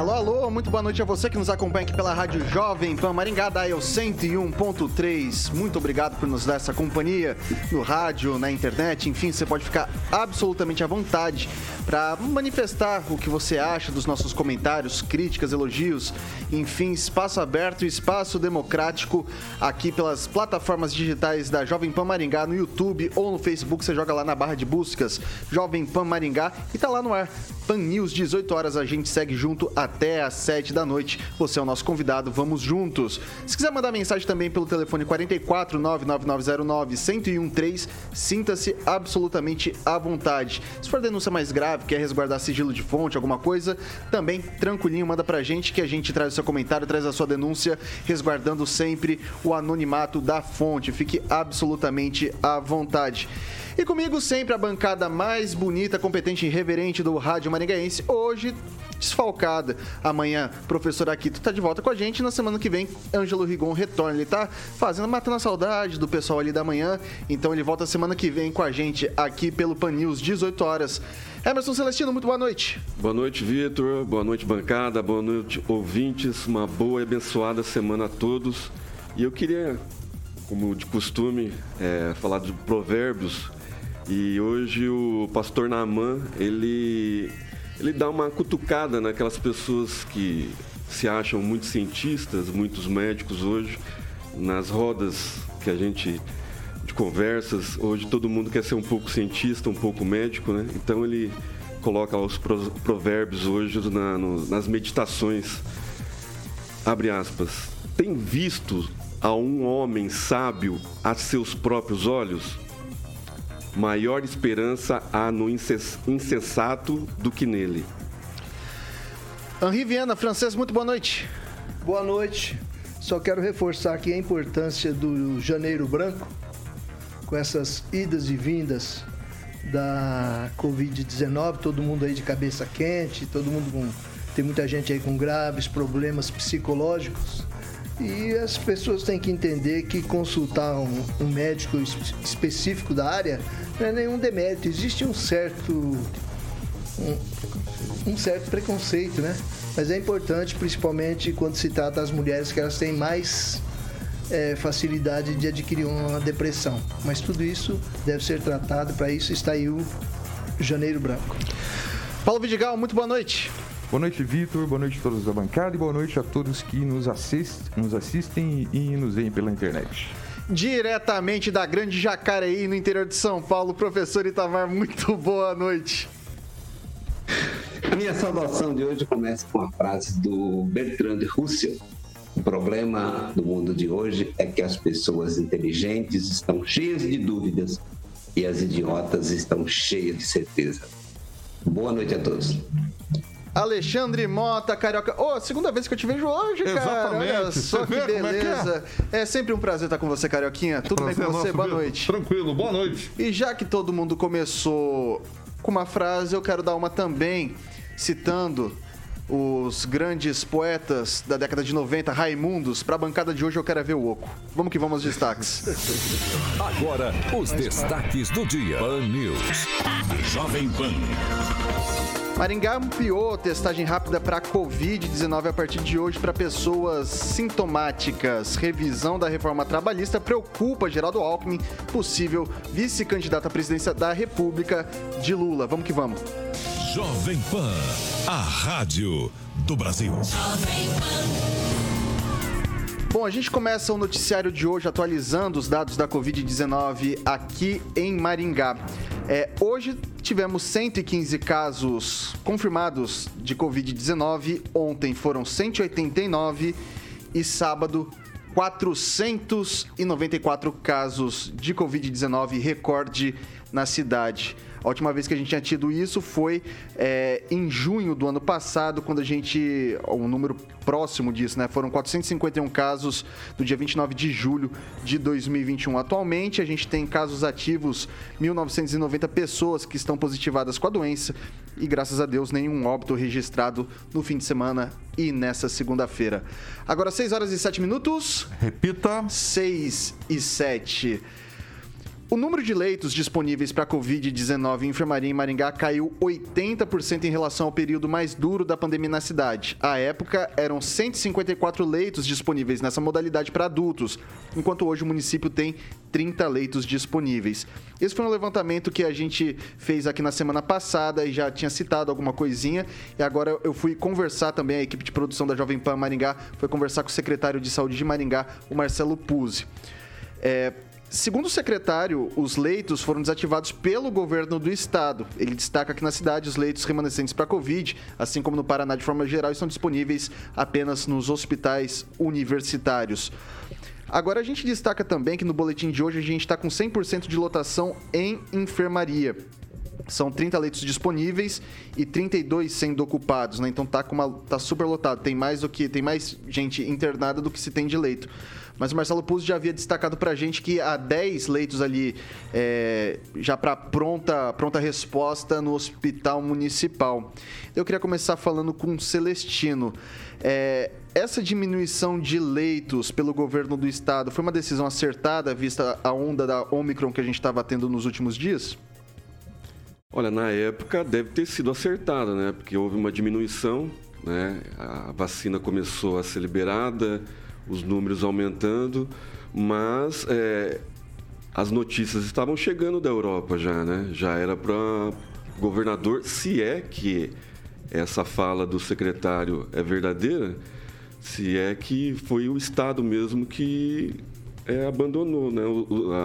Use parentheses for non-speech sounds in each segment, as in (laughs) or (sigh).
Alô, alô, muito boa noite a você que nos acompanha aqui pela Rádio Jovem Pan Maringá, Eu 101.3. Muito obrigado por nos dar essa companhia no rádio, na internet, enfim, você pode ficar absolutamente à vontade para manifestar o que você acha dos nossos comentários, críticas, elogios, enfim, espaço aberto, espaço democrático aqui pelas plataformas digitais da Jovem Pan Maringá no YouTube ou no Facebook, você joga lá na barra de buscas Jovem Pan Maringá e tá lá no ar. Pan News, 18 horas, a gente segue junto até às 7 da noite. Você é o nosso convidado, vamos juntos. Se quiser mandar mensagem também pelo telefone 44 99909 1013, sinta-se absolutamente à vontade. Se for denúncia mais grave, quer resguardar sigilo de fonte, alguma coisa, também tranquilinho, manda pra gente que a gente traz o seu comentário, traz a sua denúncia, resguardando sempre o anonimato da fonte. Fique absolutamente à vontade. E comigo sempre a bancada mais bonita, competente e reverente do Rádio Maringaense. Hoje, desfalcada. Amanhã, professor Aquito está de volta com a gente. Na semana que vem, Ângelo Rigon retorna. Ele está fazendo, matando a saudade do pessoal ali da manhã. Então ele volta semana que vem com a gente aqui pelo Pan News, 18 horas. Emerson Celestino, muito boa noite. Boa noite, Vitor. Boa noite, bancada. Boa noite, ouvintes. Uma boa e abençoada semana a todos. E eu queria, como de costume, é, falar de provérbios e hoje o pastor Naaman, ele, ele dá uma cutucada naquelas pessoas que se acham muito cientistas, muitos médicos hoje, nas rodas que a gente de conversas, hoje todo mundo quer ser um pouco cientista, um pouco médico, né? Então ele coloca os provérbios hoje na, no, nas meditações. Abre aspas. Tem visto a um homem sábio a seus próprios olhos? Maior esperança há no insensato do que nele. Henri Viana, francês, muito boa noite. Boa noite. Só quero reforçar aqui a importância do Janeiro Branco, com essas idas e vindas da Covid-19, todo mundo aí de cabeça quente, todo mundo com. Tem muita gente aí com graves problemas psicológicos. E as pessoas têm que entender que consultar um, um médico específico da área não é nenhum demérito. Existe um certo. Um, um certo preconceito, né? Mas é importante, principalmente quando se trata das mulheres, que elas têm mais é, facilidade de adquirir uma depressão. Mas tudo isso deve ser tratado, para isso está aí o Janeiro Branco. Paulo Vidigal, muito boa noite. Boa noite, Vitor. Boa noite a todos da bancada e boa noite a todos que nos, assist, nos assistem e nos veem pela internet. Diretamente da Grande Jacareí, no interior de São Paulo, professor Itamar, muito (laughs) boa noite. Minha saudação de hoje começa com a frase do Bertrand Russell. O problema do mundo de hoje é que as pessoas inteligentes estão cheias de dúvidas e as idiotas estão cheias de certeza. Boa noite a todos. Alexandre Mota, Carioca. Ô, oh, segunda vez que eu te vejo hoje, cara. Exatamente. Olha só que beleza. É, que é? é, sempre um prazer estar com você, Carioquinha. Tudo prazer bem com você? Boa noite. Tranquilo, boa noite. E já que todo mundo começou com uma frase, eu quero dar uma também, citando os grandes poetas da década de 90, Raimundos. Para a bancada de hoje eu quero ver o Oco. Vamos que vamos aos destaques. (laughs) Agora, os destaques do dia. Pan News. Jovem Pan. Maringá ampliou testagem rápida para Covid-19 a partir de hoje para pessoas sintomáticas. Revisão da reforma trabalhista preocupa Geraldo Alckmin, possível vice-candidato à presidência da República de Lula. Vamos que vamos. Jovem Pan, a rádio do Brasil. Bom, a gente começa o noticiário de hoje atualizando os dados da Covid-19 aqui em Maringá. É, hoje tivemos 115 casos confirmados de Covid-19, ontem foram 189 e sábado 494 casos de Covid-19, recorde na cidade. A última vez que a gente tinha tido isso foi é, em junho do ano passado, quando a gente. Um número próximo disso, né? Foram 451 casos no dia 29 de julho de 2021. Atualmente, a gente tem casos ativos, 1.990 pessoas que estão positivadas com a doença e, graças a Deus, nenhum óbito registrado no fim de semana e nessa segunda-feira. Agora, 6 horas e 7 minutos. Repita. 6 e 7. O número de leitos disponíveis para Covid-19 em enfermaria em Maringá caiu 80% em relação ao período mais duro da pandemia na cidade. À época, eram 154 leitos disponíveis nessa modalidade para adultos, enquanto hoje o município tem 30 leitos disponíveis. Esse foi um levantamento que a gente fez aqui na semana passada e já tinha citado alguma coisinha. E agora eu fui conversar também, a equipe de produção da Jovem Pan Maringá foi conversar com o secretário de saúde de Maringá, o Marcelo Puzzi. É, Segundo o secretário, os leitos foram desativados pelo governo do estado. Ele destaca que na cidade os leitos remanescentes para Covid, assim como no Paraná de forma geral, estão disponíveis apenas nos hospitais universitários. Agora a gente destaca também que no boletim de hoje a gente está com 100% de lotação em enfermaria. São 30 leitos disponíveis e 32 sendo ocupados, né? Então tá com uma tá super lotado, tem mais do que tem mais gente internada do que se tem de leito. Mas o Marcelo Puzzi já havia destacado para a gente que há 10 leitos ali é, já para pronta, pronta resposta no hospital municipal. Eu queria começar falando com o Celestino. É, essa diminuição de leitos pelo governo do estado foi uma decisão acertada, vista a onda da Omicron que a gente estava tendo nos últimos dias? Olha, na época deve ter sido acertada, né? Porque houve uma diminuição, né? A vacina começou a ser liberada, os números aumentando, mas é, as notícias estavam chegando da Europa já, né? Já era para governador, se é que essa fala do secretário é verdadeira, se é que foi o Estado mesmo que é, abandonou né,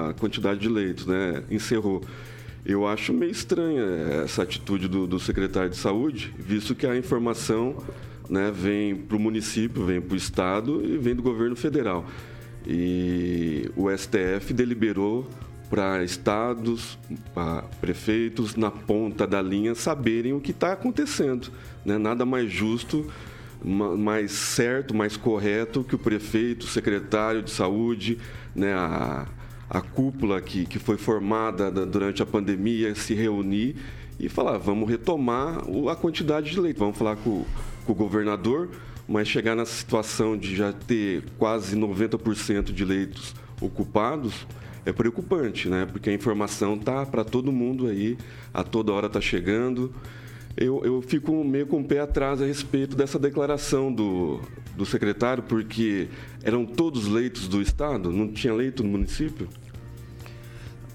a quantidade de leitos, né, encerrou. Eu acho meio estranha essa atitude do, do secretário de Saúde, visto que a informação né, vem para o município, vem para o estado e vem do governo federal. E o STF deliberou para estados, para prefeitos na ponta da linha saberem o que está acontecendo. Né? Nada mais justo, mais certo, mais correto que o prefeito, o secretário de saúde, né, a, a cúpula que, que foi formada durante a pandemia se reunir e falar, vamos retomar a quantidade de leite, vamos falar com com o governador, mas chegar na situação de já ter quase 90% de leitos ocupados é preocupante, né? Porque a informação tá para todo mundo aí, a toda hora tá chegando. Eu, eu fico meio com o pé atrás a respeito dessa declaração do, do secretário, porque eram todos leitos do Estado, não tinha leito no município?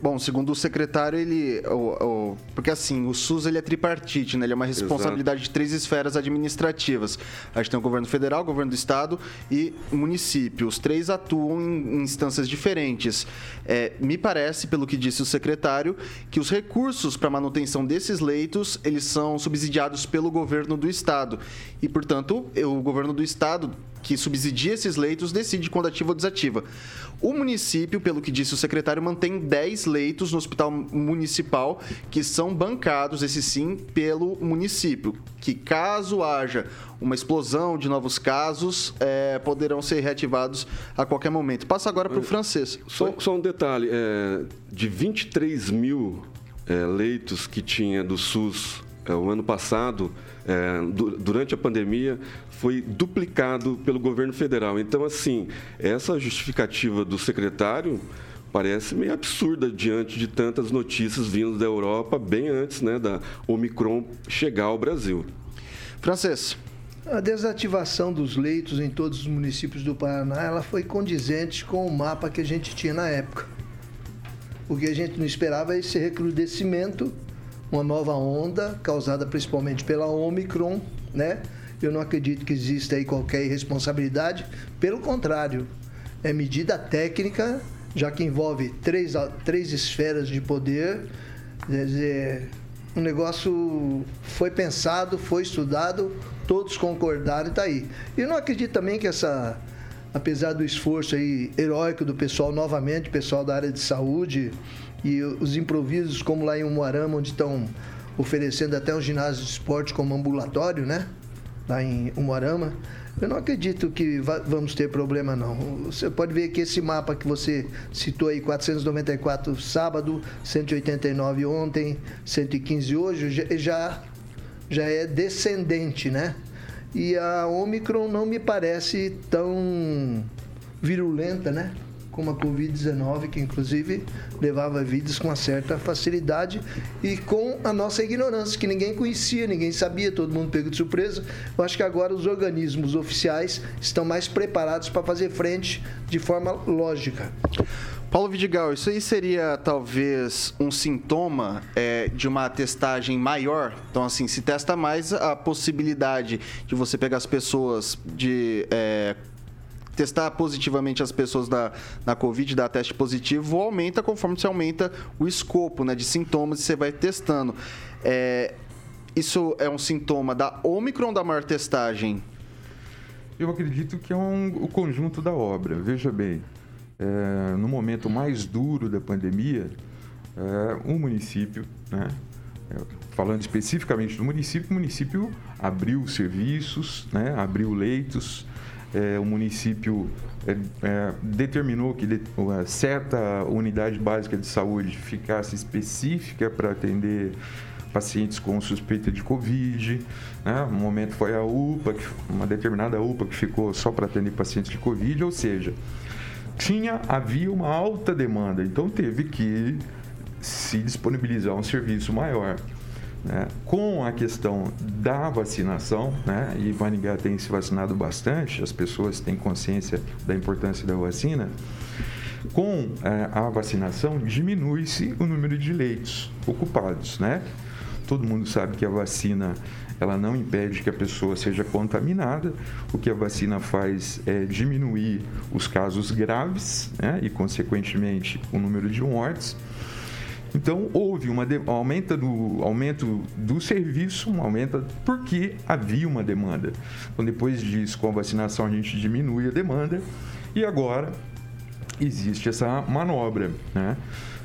Bom, segundo o secretário, ele. O, o, porque assim, o SUS ele é tripartite, né? Ele é uma responsabilidade Exato. de três esferas administrativas. A gente tem o governo federal, o governo do estado e município. Os três atuam em, em instâncias diferentes. É, me parece, pelo que disse o secretário, que os recursos para manutenção desses leitos eles são subsidiados pelo governo do estado. E, portanto, o governo do estado que subsidia esses leitos decide quando ativa ou desativa. O município, pelo que disse o secretário, mantém 10 leitos no hospital municipal que são bancados, esse sim, pelo município. Que caso haja uma explosão de novos casos, é, poderão ser reativados a qualquer momento. Passa agora para o francês. Só, só, um detalhe: é, de 23 mil é, leitos que tinha do SUS o ano passado, é, durante a pandemia, foi duplicado pelo governo federal. Então, assim, essa justificativa do secretário parece meio absurda diante de tantas notícias vindo da Europa bem antes né, da Omicron chegar ao Brasil. Francês. A desativação dos leitos em todos os municípios do Paraná ela foi condizente com o mapa que a gente tinha na época. O que a gente não esperava é esse recrudescimento, uma nova onda causada principalmente pela Omicron, né? Eu não acredito que exista aí qualquer irresponsabilidade. Pelo contrário, é medida técnica, já que envolve três, três esferas de poder. Quer dizer, o negócio foi pensado, foi estudado, todos concordaram e está aí. E eu não acredito também que essa, apesar do esforço aí heróico do pessoal, novamente, pessoal da área de saúde e os improvisos, como lá em Umuarama, onde estão oferecendo até um ginásio de esporte como ambulatório, né? Lá em Umuarama. Eu não acredito que vamos ter problema, não. Você pode ver que esse mapa que você citou aí, 494 sábado, 189 ontem, 115 hoje, já, já é descendente, né? E a Omicron não me parece tão virulenta, né? Como a Covid-19, que inclusive levava vidas com uma certa facilidade e com a nossa ignorância, que ninguém conhecia, ninguém sabia, todo mundo pegou de surpresa. Eu acho que agora os organismos oficiais estão mais preparados para fazer frente de forma lógica. Paulo Vidigal, isso aí seria talvez um sintoma é, de uma testagem maior? Então, assim, se testa mais a possibilidade de você pegar as pessoas de é, testar positivamente as pessoas da, na Covid, dar teste positivo, aumenta conforme você aumenta o escopo né, de sintomas e você vai testando. É, isso é um sintoma da Omicron da maior testagem? Eu acredito que é um, o conjunto da obra. Veja bem, é, no momento mais duro da pandemia, é, um município, né, é, falando especificamente do município, o município abriu serviços, né, abriu leitos, é, o município é, é, determinou que de, certa unidade básica de saúde ficasse específica para atender pacientes com suspeita de Covid. Né? No momento foi a UPA, uma determinada UPA que ficou só para atender pacientes de Covid, ou seja, tinha, havia uma alta demanda, então teve que se disponibilizar um serviço maior. Né? Com a questão da vacinação, né? e Maringá tem se vacinado bastante, as pessoas têm consciência da importância da vacina. Com é, a vacinação, diminui-se o número de leitos ocupados. Né? Todo mundo sabe que a vacina ela não impede que a pessoa seja contaminada. O que a vacina faz é diminuir os casos graves né? e, consequentemente, o número de mortes. Então houve uma de, aumenta do aumento do serviço, um aumenta porque havia uma demanda. Então depois disso, com a vacinação a gente diminui a demanda e agora existe essa manobra, né?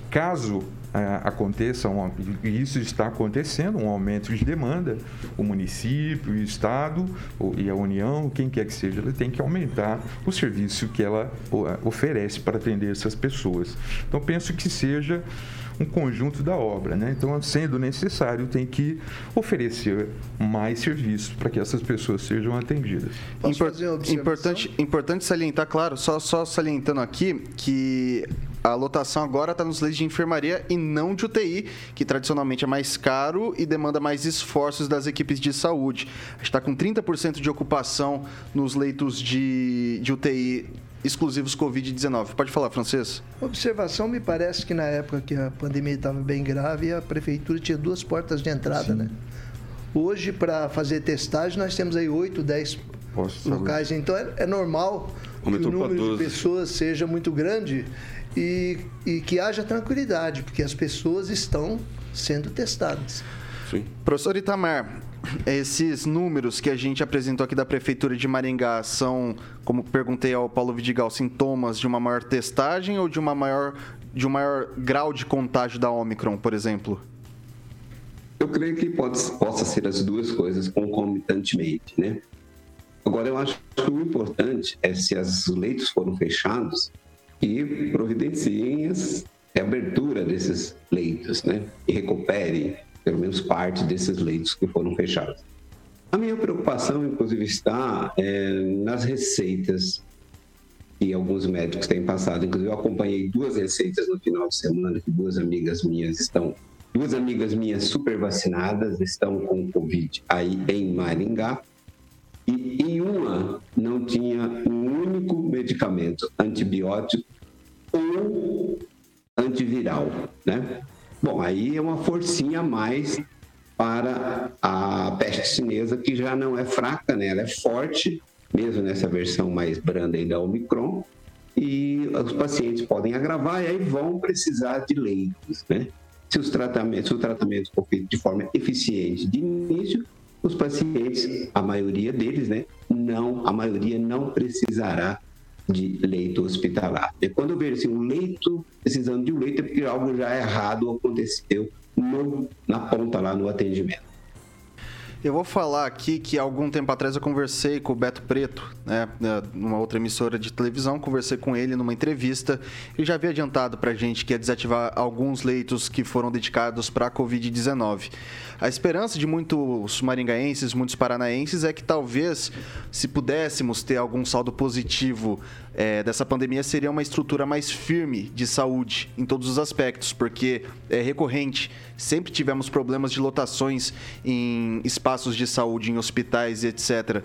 Caso é, aconteça, um, isso está acontecendo, um aumento de demanda, o município, o Estado e a União, quem quer que seja, ela tem que aumentar o serviço que ela oferece para atender essas pessoas. Então, penso que seja um conjunto da obra. Né? Então, sendo necessário, tem que oferecer mais serviços para que essas pessoas sejam atendidas. Impor importante, importante salientar, claro, só, só salientando aqui que a lotação agora está nos leitos de enfermaria e não de UTI, que tradicionalmente é mais caro e demanda mais esforços das equipes de saúde. A gente está com 30% de ocupação nos leitos de, de UTI exclusivos Covid-19. Pode falar, francês? Observação, me parece que na época que a pandemia estava bem grave, a prefeitura tinha duas portas de entrada, Sim. né? Hoje, para fazer testagem, nós temos aí 8, 10 Posso locais. Saber. Então, é, é normal Aumentou que o número de pessoas seja muito grande e, e que haja tranquilidade, porque as pessoas estão sendo testadas. Sim. Professor Itamar, esses números que a gente apresentou aqui da Prefeitura de Maringá são, como perguntei ao Paulo Vidigal, sintomas de uma maior testagem ou de, uma maior, de um maior grau de contágio da Omicron, por exemplo? Eu creio que pode, possa ser as duas coisas concomitantemente, né? Agora, eu acho que o importante é se os leitos foram fechados e providenciem a abertura desses leitos, né? E recupere pelo menos parte desses leitos que foram fechados. A minha preocupação, inclusive, está é, nas receitas que alguns médicos têm passado. Inclusive, eu acompanhei duas receitas no final de semana que duas amigas minhas estão, duas amigas minhas super vacinadas estão com Covid aí em Maringá. E em uma não tinha um único medicamento antibiótico ou antiviral, né? Bom, aí é uma forcinha a mais para a peste chinesa, que já não é fraca, né? ela é forte, mesmo nessa versão mais branda aí da Omicron. e os pacientes podem agravar e aí vão precisar de leitos, né? Se, os tratamentos, se o tratamento for feito de forma eficiente de início, os pacientes, a maioria deles, né, não, a maioria não precisará de leito hospitalar. E quando eu vejo assim, um leito, precisando de um leito, é porque algo já errado aconteceu no, na ponta lá no atendimento. Eu vou falar aqui que algum tempo atrás eu conversei com o Beto Preto, né, numa outra emissora de televisão, conversei com ele numa entrevista. Ele já havia adiantado para gente que ia desativar alguns leitos que foram dedicados para a Covid-19. A esperança de muitos maringaenses, muitos paranaenses é que talvez, se pudéssemos ter algum saldo positivo é, dessa pandemia, seria uma estrutura mais firme de saúde em todos os aspectos, porque é recorrente. Sempre tivemos problemas de lotações em espaços de saúde, em hospitais e etc.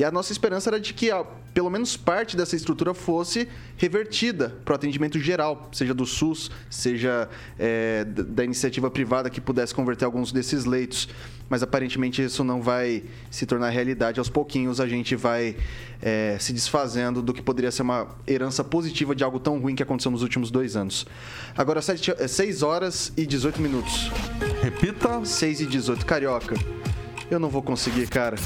E a nossa esperança era de que pelo menos parte dessa estrutura fosse revertida para o atendimento geral, seja do SUS, seja é, da iniciativa privada que pudesse converter alguns desses leitos. Mas aparentemente isso não vai se tornar realidade. Aos pouquinhos a gente vai é, se desfazendo do que poderia ser uma herança positiva de algo tão ruim que aconteceu nos últimos dois anos. Agora, 6 horas e 18 minutos. Repita. 6 e 18. Carioca. Eu não vou conseguir, cara.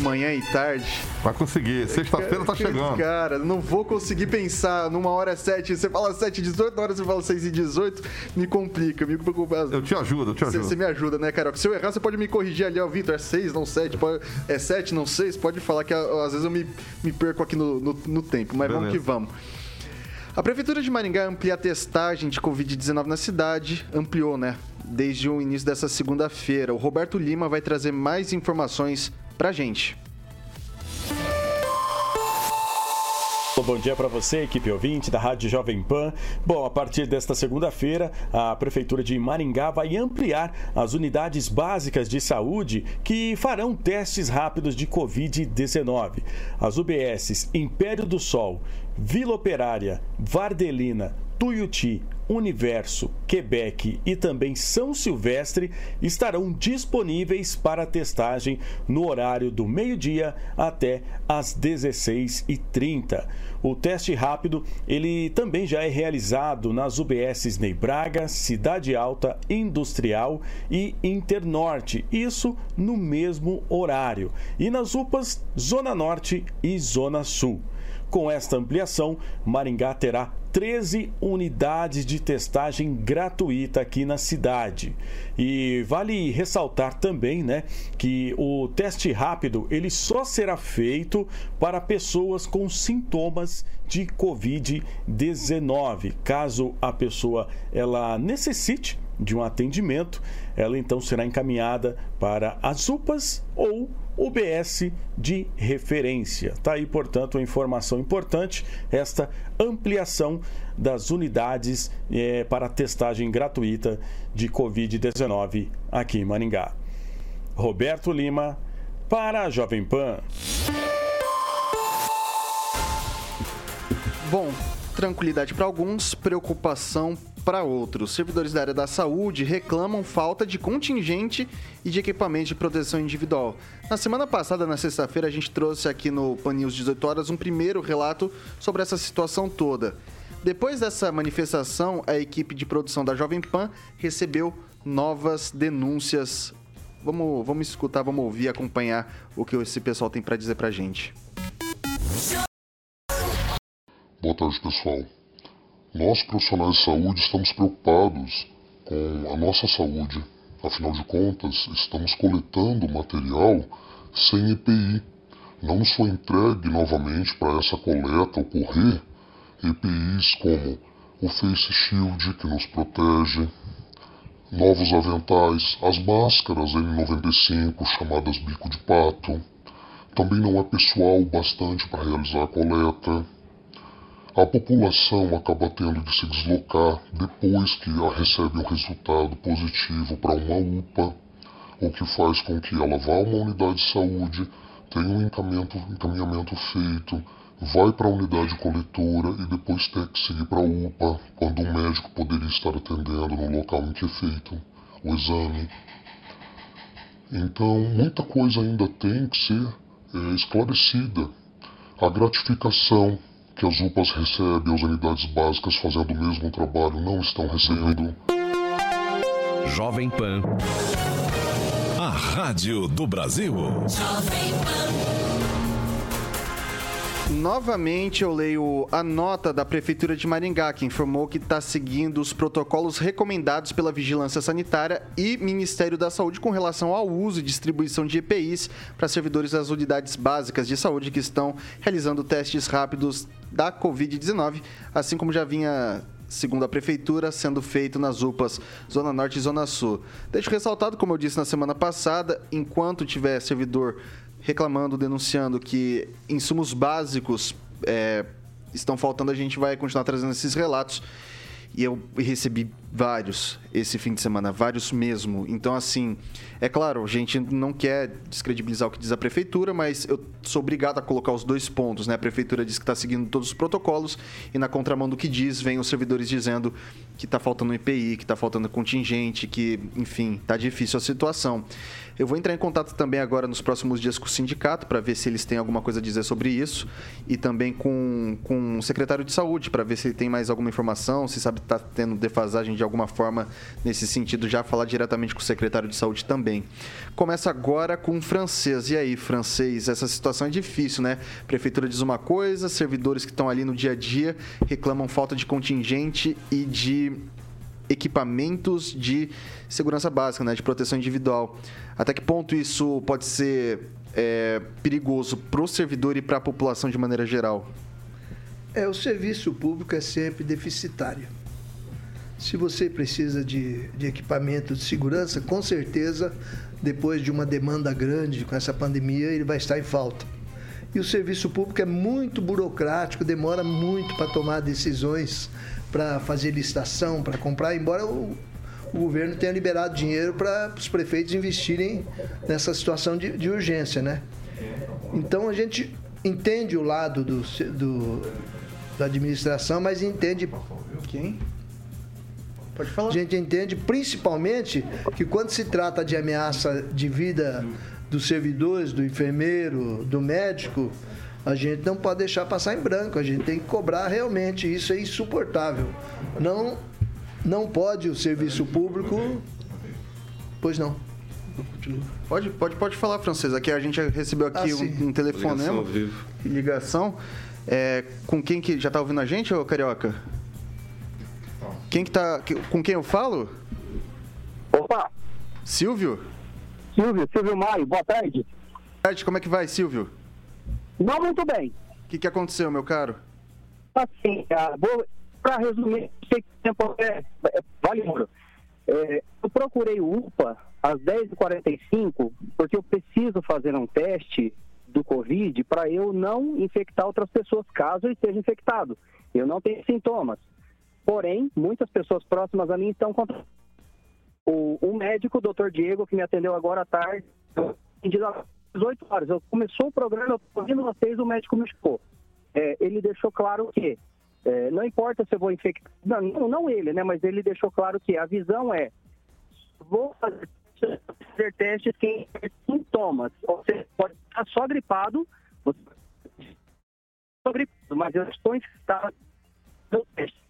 Manhã e tarde. Vai conseguir. Sexta-feira tá chegando. Cara, não vou conseguir pensar numa hora é 7. Você fala 7 e 18, na hora você fala 6 e 18. Me complica, me complica. Eu te ajudo, eu te ajudo. Você me ajuda, né, Carol? Se eu errar, você pode me corrigir ali, ó, Vitor. É 6, não 7. Pode... É 7, não 6. Pode falar que às vezes eu me, me perco aqui no, no, no tempo. Mas Beleza. vamos que vamos. A Prefeitura de Maringá amplia a testagem de Covid-19 na cidade. Ampliou, né? desde o início dessa segunda-feira. O Roberto Lima vai trazer mais informações para a gente. Bom dia para você, equipe ouvinte da Rádio Jovem Pan. Bom, a partir desta segunda-feira, a Prefeitura de Maringá vai ampliar as unidades básicas de saúde que farão testes rápidos de Covid-19. As UBSs Império do Sol, Vila Operária, Vardelina, Tuiuti, Universo, Quebec e também São Silvestre estarão disponíveis para testagem no horário do meio-dia até às 16h30. O teste rápido, ele também já é realizado nas UBSs Ney Braga, Cidade Alta, Industrial e Internorte, isso no mesmo horário. E nas UPAs Zona Norte e Zona Sul. Com esta ampliação, Maringá terá 13 unidades de testagem gratuita aqui na cidade. E vale ressaltar também, né, que o teste rápido ele só será feito para pessoas com sintomas de COVID-19. Caso a pessoa ela necessite de um atendimento, ela então será encaminhada para as UPAs ou UBS de referência. Está aí, portanto, uma informação importante, esta ampliação das unidades é, para testagem gratuita de Covid-19 aqui em Maringá. Roberto Lima, para a Jovem Pan. Bom, tranquilidade para alguns, preocupação para outros. Servidores da área da saúde reclamam falta de contingente e de equipamento de proteção individual. Na semana passada, na sexta-feira, a gente trouxe aqui no Pan News 18 horas um primeiro relato sobre essa situação toda. Depois dessa manifestação, a equipe de produção da Jovem Pan recebeu novas denúncias. Vamos, vamos escutar, vamos ouvir, acompanhar o que esse pessoal tem para dizer para gente. Boa tarde, pessoal. Nós, profissionais de saúde, estamos preocupados com a nossa saúde. Afinal de contas, estamos coletando material sem EPI. Não foi entregue novamente para essa coleta ocorrer EPIs como o Face Shield, que nos protege, novos aventais, as máscaras N95, chamadas bico de pato. Também não é pessoal bastante para realizar a coleta a população acaba tendo de se deslocar depois que recebe um resultado positivo para uma UPA, o que faz com que ela vá a uma unidade de saúde, tenha um encaminhamento, encaminhamento feito, vai para a unidade coletora e depois tem que seguir para a UPA, quando um médico poderia estar atendendo no local em que é feito o exame. Então, muita coisa ainda tem que ser é, esclarecida. A gratificação que as UPAs recebem, as unidades básicas fazendo o mesmo trabalho não estão recebendo. Jovem Pan. A Rádio do Brasil. Novamente eu leio a nota da Prefeitura de Maringá, que informou que está seguindo os protocolos recomendados pela Vigilância Sanitária e Ministério da Saúde com relação ao uso e distribuição de EPIs para servidores das unidades básicas de saúde que estão realizando testes rápidos da Covid-19, assim como já vinha segundo a Prefeitura, sendo feito nas UPAs Zona Norte e Zona Sul. Deixo ressaltado, como eu disse na semana passada, enquanto tiver servidor reclamando, denunciando que insumos básicos é, estão faltando, a gente vai continuar trazendo esses relatos. E eu recebi vários esse fim de semana, vários mesmo. Então, assim, é claro, a gente não quer descredibilizar o que diz a prefeitura, mas eu sou obrigado a colocar os dois pontos, né? A prefeitura diz que está seguindo todos os protocolos e na contramão do que diz, vem os servidores dizendo que está faltando EPI, que está faltando contingente, que, enfim, está difícil a situação. Eu vou entrar em contato também agora nos próximos dias com o sindicato para ver se eles têm alguma coisa a dizer sobre isso e também com, com o secretário de saúde para ver se ele tem mais alguma informação, se sabe está tendo defasagem de alguma forma nesse sentido, já falar diretamente com o secretário de saúde também. Começa agora com o francês. E aí, francês, essa situação é difícil, né? Prefeitura diz uma coisa, servidores que estão ali no dia a dia reclamam falta de contingente e de equipamentos de segurança básica, né, de proteção individual. Até que ponto isso pode ser é, perigoso para o servidor e para a população de maneira geral? É, o serviço público é sempre deficitário. Se você precisa de, de equipamento de segurança, com certeza, depois de uma demanda grande com essa pandemia, ele vai estar em falta. E o serviço público é muito burocrático, demora muito para tomar decisões, para fazer licitação, para comprar, embora o, o governo tenha liberado dinheiro para os prefeitos investirem nessa situação de, de, urgência, né? Então a gente entende o lado do, do, da administração, mas entende quem? Pode falar. A gente entende principalmente que quando se trata de ameaça de vida dos servidores, do enfermeiro, do médico, a gente não pode deixar passar em branco. A gente tem que cobrar realmente. Isso é insuportável. Não, não pode o serviço público. Pois não. Pode, pode, pode falar, francês. Aqui a gente recebeu aqui ah, um, um telefonema. Ligação. Ligação. É, com quem que já está ouvindo a gente, ô Carioca? Quem que tá. Com quem eu falo? Opa! Silvio? Silvio, Silvio Maio, boa tarde. Boa tarde, como é que vai, Silvio? Não muito bem. O que, que aconteceu, meu caro? Assim, ah, vou para resumir, sei que tempo é, é vale ouro. É, eu procurei o UPA às 10h45 porque eu preciso fazer um teste do Covid para eu não infectar outras pessoas caso eu esteja infectado. Eu não tenho sintomas. Porém, muitas pessoas próximas a mim estão contra o, o médico, o doutor Diego, que me atendeu agora à tarde, atendido 18 horas. Eu começou o programa, eu ouvindo vocês, o médico me expôs. É, ele deixou claro que é, não importa se eu vou infectar, não, não, ele, né? Mas ele deixou claro que a visão é vou fazer, testes quem tem sintomas. Você pode estar só gripado, você, só gripado, mas eu estou infectado no teste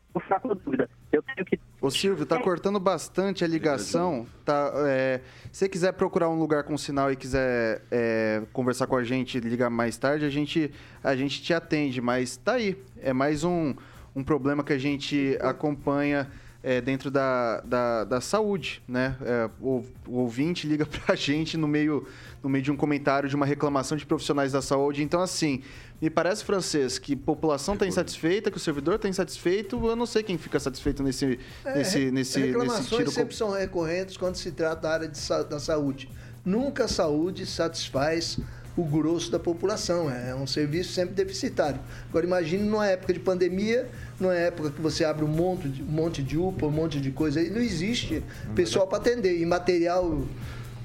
dúvida. Eu tenho que. Ô Silvio, tá cortando bastante a ligação. Tá, é, se quiser procurar um lugar com sinal e quiser é, conversar com a gente, ligar mais tarde, a gente, a gente te atende. Mas tá aí. É mais um, um problema que a gente acompanha é, dentro da, da, da, saúde, né? É, o, o, ouvinte liga (laughs) pra gente no meio, no meio de um comentário de uma reclamação de profissionais da saúde. Então, assim, me parece, francês, que a população está insatisfeita, que o servidor está insatisfeito. Eu não sei quem fica satisfeito nesse, é, nesse, nesse, reclamações nesse tiro. sempre são recorrentes quando se trata da área de, da saúde. Nunca a saúde satisfaz o grosso da população. É um serviço sempre deficitário. Agora imagine numa época de pandemia, numa época que você abre um monte de, um monte de UPA, um monte de coisa aí, não existe pessoal para atender. E material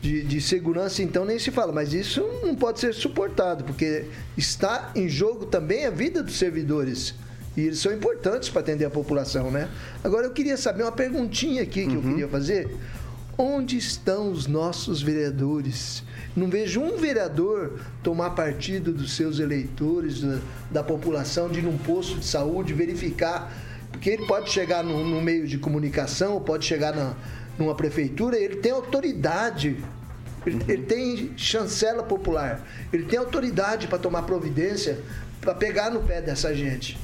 de, de, segurança, então, nem se fala. Mas isso não pode ser suportado, porque está em jogo também a vida dos servidores. E eles são importantes para atender a população, né? Agora, eu queria saber uma perguntinha aqui que uhum. eu queria fazer. Onde estão os nossos vereadores? Não vejo um vereador tomar partido dos seus eleitores, da, da população, de ir num posto de saúde, verificar. Porque ele pode chegar no, no meio de comunicação, ou pode chegar na, numa prefeitura, ele tem autoridade ele, ele, tem chancela popular, ele tem autoridade para tomar providência, para pegar no pé dessa gente.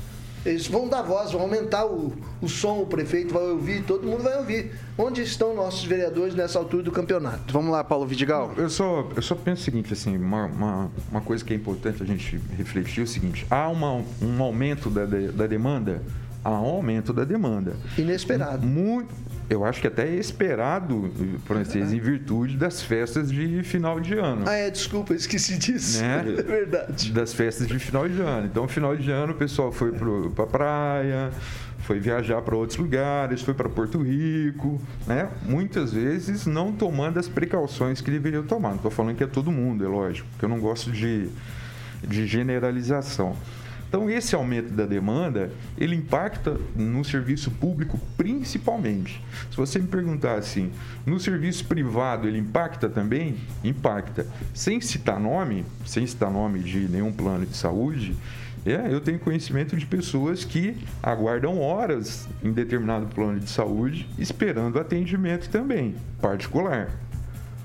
Eles vão dar voz, vão aumentar o, o som, o prefeito vai ouvir, todo mundo vai ouvir. Onde estão nossos vereadores nessa altura do campeonato? Vamos lá, Paulo Vidigal. Eu só, eu só penso o seguinte, assim, uma, uma, uma coisa que é importante a gente refletir é o seguinte, há uma, um aumento da, da demanda, há um aumento da demanda. Inesperado. Muito, eu acho que até é esperado, francês, em virtude das festas de final de ano. Ah, é, desculpa, esqueci disso. Né? (laughs) É verdade. Das festas de final de ano. Então, final de ano, o pessoal foi para a praia, foi viajar para outros lugares, foi para Porto Rico, né? Muitas vezes não tomando as precauções que deveriam tomar. Não estou falando que é todo mundo, é lógico, porque eu não gosto de, de generalização. Então, esse aumento da demanda, ele impacta no serviço público principalmente. Se você me perguntar assim, no serviço privado ele impacta também? Impacta. Sem citar nome, sem citar nome de nenhum plano de saúde, é, eu tenho conhecimento de pessoas que aguardam horas em determinado plano de saúde esperando atendimento também, particular.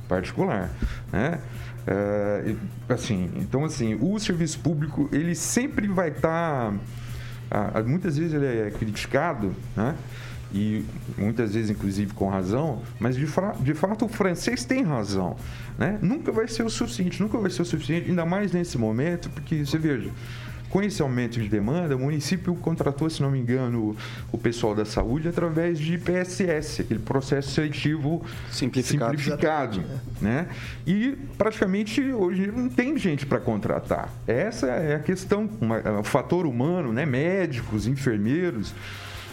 Particular. Né? É, assim, então assim, o serviço público ele sempre vai estar, tá, muitas vezes ele é criticado, né? E muitas vezes, inclusive, com razão, mas de, de fato o francês tem razão. Né? Nunca vai ser o suficiente, nunca vai ser o suficiente, ainda mais nesse momento, porque você veja, com esse aumento de demanda, o município contratou, se não me engano, o pessoal da saúde através de PSS, aquele processo seletivo simplificado, simplificado né? E praticamente hoje não tem gente para contratar. Essa é a questão, é o fator humano, né? Médicos, enfermeiros.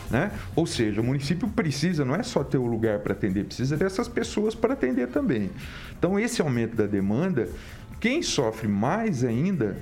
Né? Ou seja, o município precisa, não é só ter o lugar para atender, precisa dessas pessoas para atender também. Então, esse aumento da demanda, quem sofre mais ainda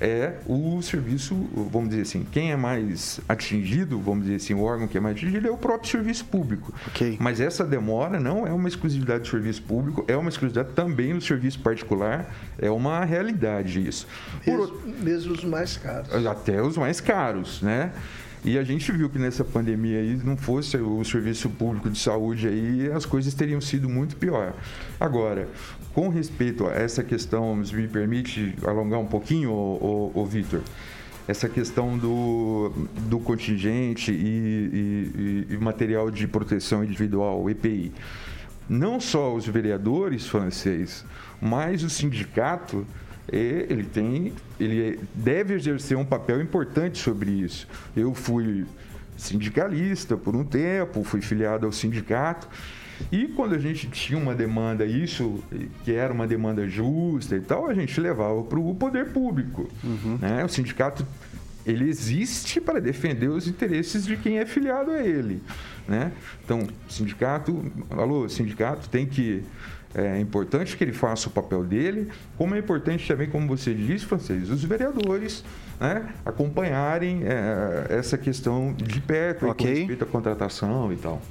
é o serviço, vamos dizer assim, quem é mais atingido, vamos dizer assim, o órgão que é mais atingido é o próprio serviço público. Okay. Mas essa demora não é uma exclusividade do serviço público, é uma exclusividade também do serviço particular, é uma realidade isso. Mesmo, Por... mesmo os mais caros. Até os mais caros, né? E a gente viu que nessa pandemia aí, não fosse o serviço público de saúde aí, as coisas teriam sido muito pior. Agora, com respeito a essa questão, me permite alongar um pouquinho, o, o, o Vitor? essa questão do, do contingente e, e, e, material de proteção individual, EPI. Não só os vereadores franceses, mas o sindicato ele tem, ele deve exercer um papel importante sobre isso. Eu fui sindicalista por um tempo, fui filiado ao sindicato. E quando a gente tinha uma demanda, isso que era uma demanda justa e tal, a gente levava para o poder público. Uhum. Né? O sindicato ele existe para defender os interesses de quem é filiado a ele. Né? Então, sindicato, alô, sindicato tem que é importante que ele faça o papel dele, como é importante também, como você disse, francês, os vereadores né, acompanharem é, essa questão de perto okay. com respeito à contratação e tal.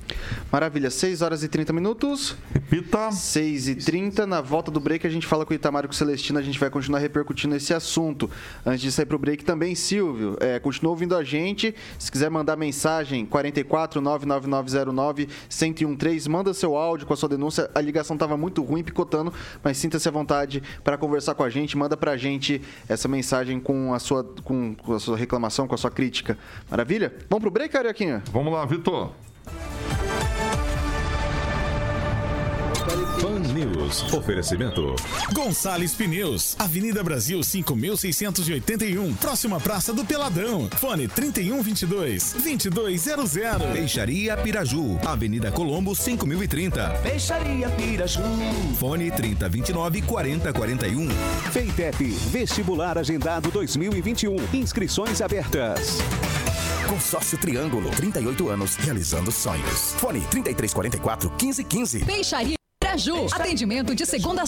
Maravilha, 6 horas e 30 minutos. Repita. 6 e 30 na volta do break a gente fala com o Itamar e com o Celestino, a gente vai continuar repercutindo esse assunto. Antes de sair para o break também, Silvio, é, continua ouvindo a gente, se quiser mandar mensagem, 44 99909 1013, manda seu áudio com a sua denúncia, a ligação estava muito ruim, picotando, mas sinta-se à vontade para conversar com a gente, manda para a gente essa mensagem com a sua com, com a sua reclamação, com a sua crítica. Maravilha? Vamos pro break, Carioquinha? Vamos lá, Vitor. News. Oferecimento. Gonçalves Pneus. Avenida Brasil 5681. Próxima Praça do Peladão. Fone 3122 2200. Peixaria Piraju. Avenida Colombo 5030. Peixaria Piraju. Fone 3029 4041. Feitep. Vestibular agendado 2021. Inscrições abertas. Consórcio Triângulo, 38 anos, realizando sonhos. Fone 3344 1515. Peixaria Piraju. Atendimento de segunda a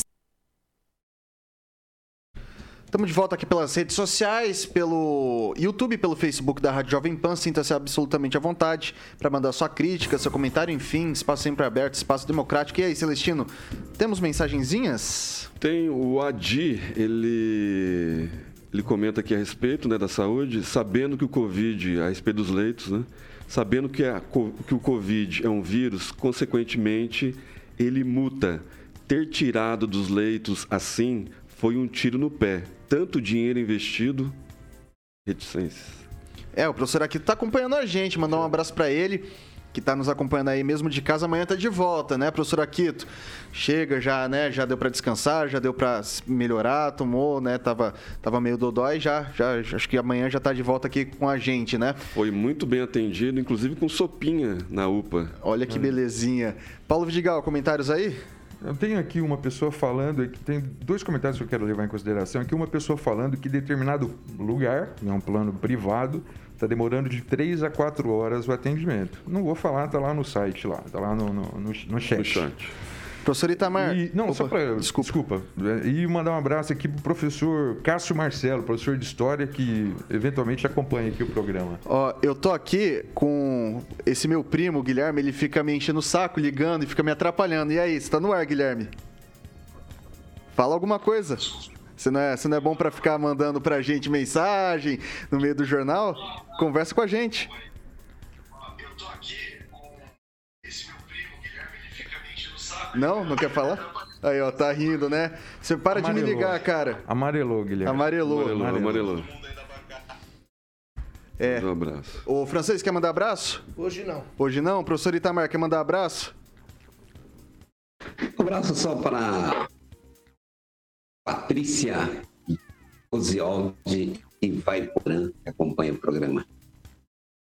Estamos de volta aqui pelas redes sociais, pelo YouTube, pelo Facebook da Rádio Jovem Pan. Sinta-se absolutamente à vontade para mandar sua crítica, seu comentário, enfim, espaço sempre aberto, espaço democrático. E aí, Celestino, temos mensagenzinhas? Tem o Adi, ele, ele comenta aqui a respeito né, da saúde, sabendo que o Covid, a respeito dos leitos, né, sabendo que, a, que o Covid é um vírus, consequentemente, ele muta. Ter tirado dos leitos assim foi um tiro no pé. Tanto dinheiro investido, reticências. É, o professor aqui está acompanhando a gente, mandar um abraço para ele, que está nos acompanhando aí mesmo de casa. Amanhã tá de volta, né, professor Aquito? Chega já, né? Já deu para descansar, já deu para melhorar, tomou, né? Tava, tava meio dodói, já, já, acho que amanhã já tá de volta aqui com a gente, né? Foi muito bem atendido, inclusive com sopinha na UPA. Olha que belezinha. Paulo Vidigal, comentários aí? Eu tenho aqui uma pessoa falando, que tem dois comentários que eu quero levar em consideração. Aqui uma pessoa falando que determinado lugar, é um plano privado, está demorando de 3 a 4 horas o atendimento. Não vou falar, está lá no site, lá, está lá no, no, no, no chat. No chat. Professor Itamar. E, não, Opa, só para. Desculpa. desculpa. E mandar um abraço aqui pro professor Cássio Marcelo, professor de História, que eventualmente acompanha aqui o programa. Ó, eu tô aqui com esse meu primo, Guilherme, ele fica me enchendo o saco, ligando e fica me atrapalhando. E aí, você tá no ar, Guilherme? Fala alguma coisa. Você não é, você não é bom para ficar mandando pra gente mensagem no meio do jornal? Conversa com a gente. Eu tô aqui Não? Não quer falar? Aí, ó, tá rindo, né? Você para Amarelou. de me ligar, cara. Amarelou, Guilherme. Amarelou. Amarelou. Amarelou. É. Um abraço. O francês quer mandar abraço? Hoje não. Hoje não? Professor Itamar quer mandar abraço? Um abraço só para Patrícia Ozioldi e Vaiporã, que acompanha o programa.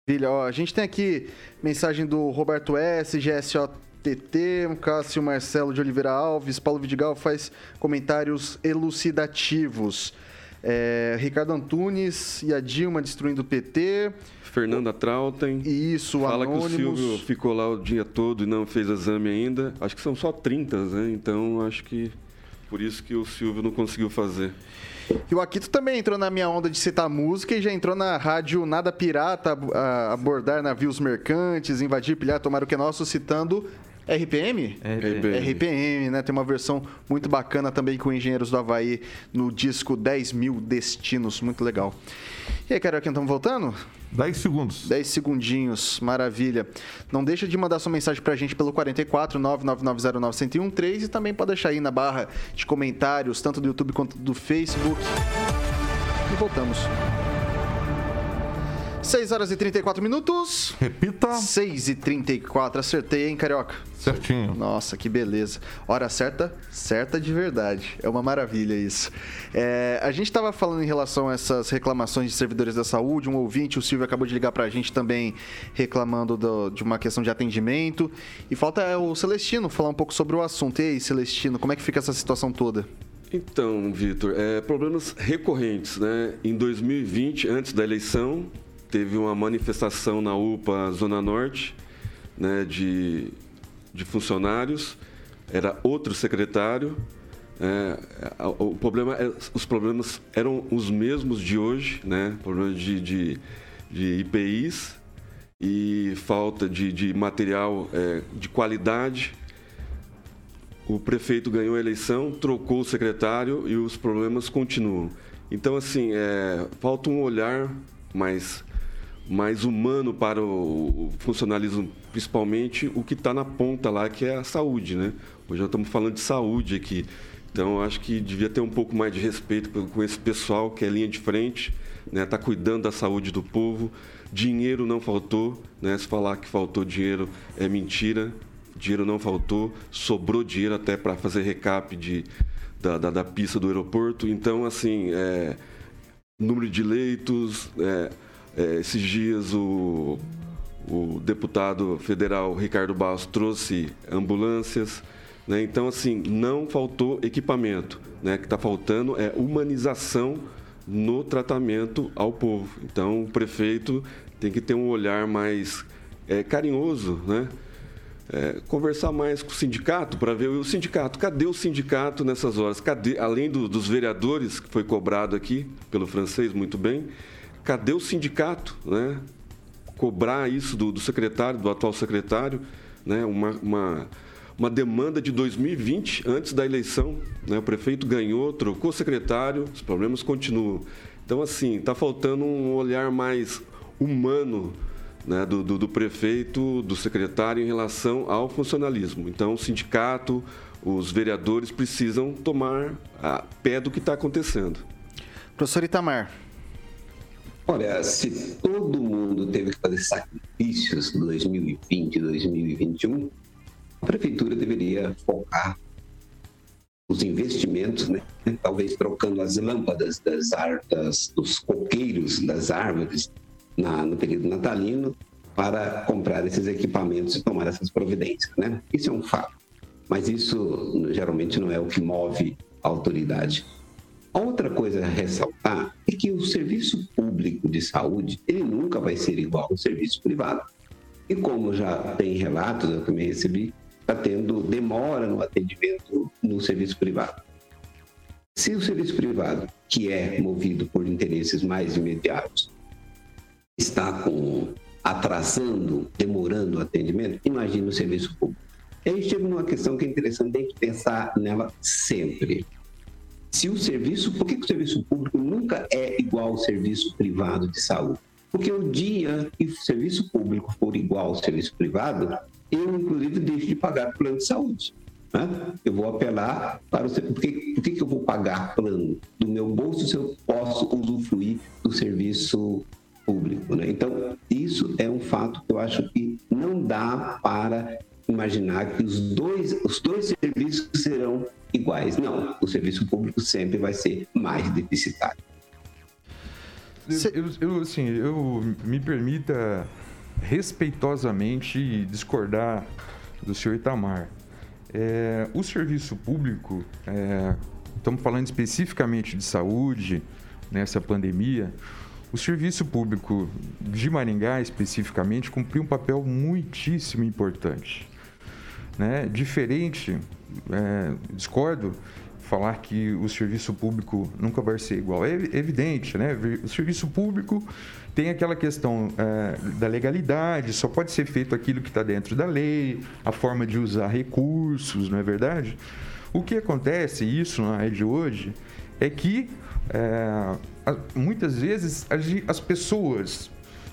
Filha, ó, a gente tem aqui mensagem do Roberto S, GSO TT, Cássio Marcelo de Oliveira Alves, Paulo Vidigal faz comentários elucidativos. É, Ricardo Antunes e a Dilma destruindo o PT. Fernanda Trautem. Isso, Fala Anônimos. que o Silvio ficou lá o dia todo e não fez exame ainda. Acho que são só 30, né? Então acho que por isso que o Silvio não conseguiu fazer. E o Akito também entrou na minha onda de citar música e já entrou na rádio Nada Pirata, abordar navios mercantes, invadir, pilhar, tomar o que é nosso, citando RPM? RPM. RPM, né? Tem uma versão muito bacana também com Engenheiros do Havaí no disco 10 mil Destinos. Muito legal. E aí, Carioca, estamos voltando? 10 segundos. 10 segundinhos, maravilha. Não deixa de mandar sua mensagem pra gente pelo 44 999091013 e também pode deixar aí na barra de comentários, tanto do YouTube quanto do Facebook. E voltamos. 6 horas e 34 minutos. Repita. 6 e 34. Acertei, hein, Carioca? Certinho. Nossa, que beleza. Hora certa, certa de verdade. É uma maravilha isso. É, a gente estava falando em relação a essas reclamações de servidores da saúde. Um ouvinte, o Silvio, acabou de ligar para a gente também reclamando do, de uma questão de atendimento. E falta o Celestino falar um pouco sobre o assunto. E aí, Celestino, como é que fica essa situação toda? Então, Vitor, é, problemas recorrentes, né? Em 2020, antes da eleição, teve uma manifestação na UPA Zona Norte, né, de, de funcionários, era outro secretário. É, o problema, é, os problemas eram os mesmos de hoje, né, problemas de, de, de IPIs e falta de, de material é, de qualidade. O prefeito ganhou a eleição, trocou o secretário e os problemas continuam. Então, assim, é, falta um olhar mais mais humano para o funcionalismo, principalmente o que está na ponta lá, que é a saúde, né? Hoje nós estamos falando de saúde aqui. Então, acho que devia ter um pouco mais de respeito com esse pessoal que é linha de frente, né? Está cuidando da saúde do povo. Dinheiro não faltou, né? Se falar que faltou dinheiro é mentira. Dinheiro não faltou, sobrou dinheiro até para fazer recap de, da, da, da, pista do aeroporto. Então, assim, é, número de leitos, é, esses dias o, o deputado federal Ricardo Barros trouxe ambulâncias. Né? Então, assim, não faltou equipamento. Né? O que está faltando é humanização no tratamento ao povo. Então, o prefeito tem que ter um olhar mais é, carinhoso, né? é, conversar mais com o sindicato para ver o sindicato. Cadê o sindicato nessas horas? Cadê, além do, dos vereadores, que foi cobrado aqui pelo francês muito bem, cadê o sindicato? Né? Cobrar isso do, do secretário, do atual secretário, né? uma, uma, uma demanda de 2020, antes da eleição. Né? O prefeito ganhou, trocou o secretário, os problemas continuam. Então, assim, está faltando um olhar mais humano né, do, do, do, prefeito, do secretário em relação ao funcionalismo. Então, o sindicato, os vereadores precisam tomar a pé do que está acontecendo. Professor Itamar. Olha, se todo mundo teve que fazer sacrifícios em 2020 e 2021, a prefeitura deveria focar os investimentos, né? talvez trocando as lâmpadas das, das dos coqueiros das árvores na, no período natalino para comprar esses equipamentos e tomar essas providências. Né? Isso é um fato, mas isso geralmente não é o que move a autoridade. Outra coisa a ressaltar é que o serviço público de saúde ele nunca vai ser igual ao serviço privado. E como já tem relatos, eu também recebi, está tendo demora no atendimento no serviço privado. Se o serviço privado, que é movido por interesses mais imediatos, está com, atrasando, demorando o atendimento, imagine o serviço público. Aí chega numa questão que é interessante, tem que pensar nela sempre. Se o serviço, por que, o serviço público nunca é igual ao serviço privado de saúde? Porque o dia que o serviço público for igual ao serviço privado, eu, inclusive, deixo de pagar plano de saúde. Né? Eu vou apelar para o. Por que, por que, que eu vou pagar plano do meu bolso se eu posso usufruir do serviço público. Né? Então, isso é um fato que eu acho que não dá para imaginar que os dois, os dois serviços serão iguais. Não, o serviço público sempre vai ser mais deficitário. Eu, eu, assim, eu me permita respeitosamente discordar do senhor Itamar. É, o serviço público, é, estamos falando especificamente de saúde nessa pandemia, o serviço público de Maringá, especificamente, cumpriu um papel muitíssimo importante. Né? Diferente, é, discordo falar que o serviço público nunca vai ser igual. É evidente, né? O serviço público tem aquela questão é, da legalidade, só pode ser feito aquilo que está dentro da lei, a forma de usar recursos, não é verdade? O que acontece, isso não é de hoje, é que é, muitas vezes as pessoas,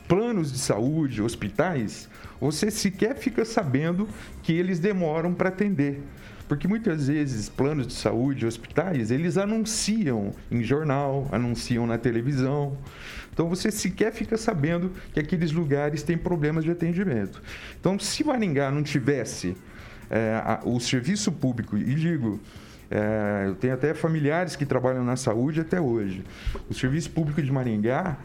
planos de saúde, hospitais, você sequer fica sabendo que eles demoram para atender. Porque muitas vezes planos de saúde, hospitais, eles anunciam em jornal, anunciam na televisão. Então você sequer fica sabendo que aqueles lugares têm problemas de atendimento. Então, se Maringá não tivesse é, a, o serviço público, e digo, é, eu tenho até familiares que trabalham na saúde até hoje. O Serviço Público de Maringá,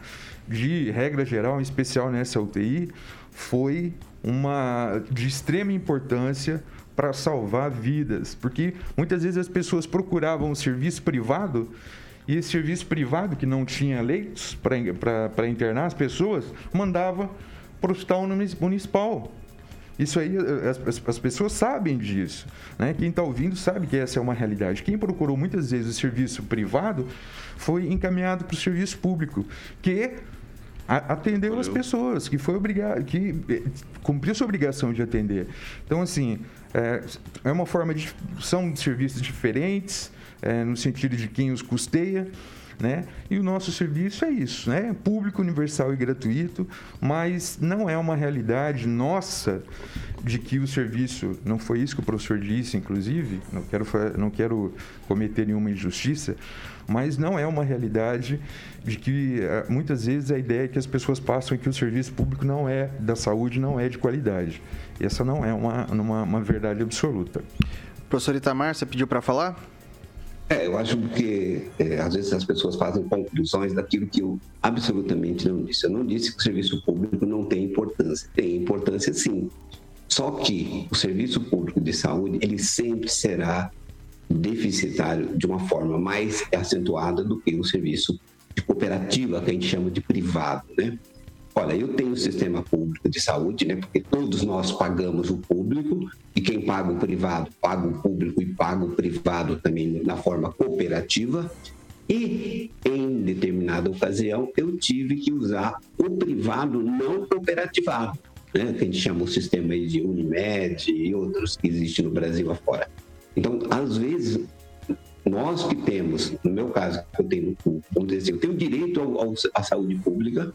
de regra geral, em especial nessa UTI, foi uma de extrema importância para salvar vidas, porque muitas vezes as pessoas procuravam um serviço privado e esse serviço privado, que não tinha leitos para internar as pessoas, mandava para o hospital municipal. Isso aí, as, as pessoas sabem disso. Né? Quem está ouvindo sabe que essa é uma realidade. Quem procurou muitas vezes o serviço privado foi encaminhado para o serviço público, que atendeu as pessoas, que foi obrigado, que eh, cumpriu sua obrigação de atender. Então, assim, é, é uma forma de. São serviços diferentes, é, no sentido de quem os custeia. Né? E o nosso serviço é isso, né? Público, universal e gratuito, mas não é uma realidade nossa de que o serviço, não foi isso que o professor disse, inclusive, não quero, não quero cometer nenhuma injustiça, mas não é uma realidade de que eh, muitas vezes a ideia é que as pessoas passam é que o serviço público não é da saúde, não é de qualidade. Essa não é uma, uma, uma verdade absoluta. Professor Itamar, você pediu para falar? É, eu acho que é, às vezes as pessoas fazem conclusões daquilo que eu absolutamente não disse. Eu não disse que o serviço público não tem importância. Tem importância sim. Só que o serviço público de saúde, ele sempre será deficitário de uma forma mais acentuada do que o serviço de cooperativa, que a gente chama de privado, né? Olha, eu tenho o sistema público de saúde, né? Porque todos nós pagamos o público e quem paga o privado paga o público e paga o privado também na forma cooperativa. E em determinada ocasião eu tive que usar o privado não cooperativado, né? Que a gente chama o sistema de Unimed e outros que existem no Brasil afora. Então, às vezes, nós que temos, no meu caso, eu tenho, vamos dizer assim, eu tenho direito à saúde pública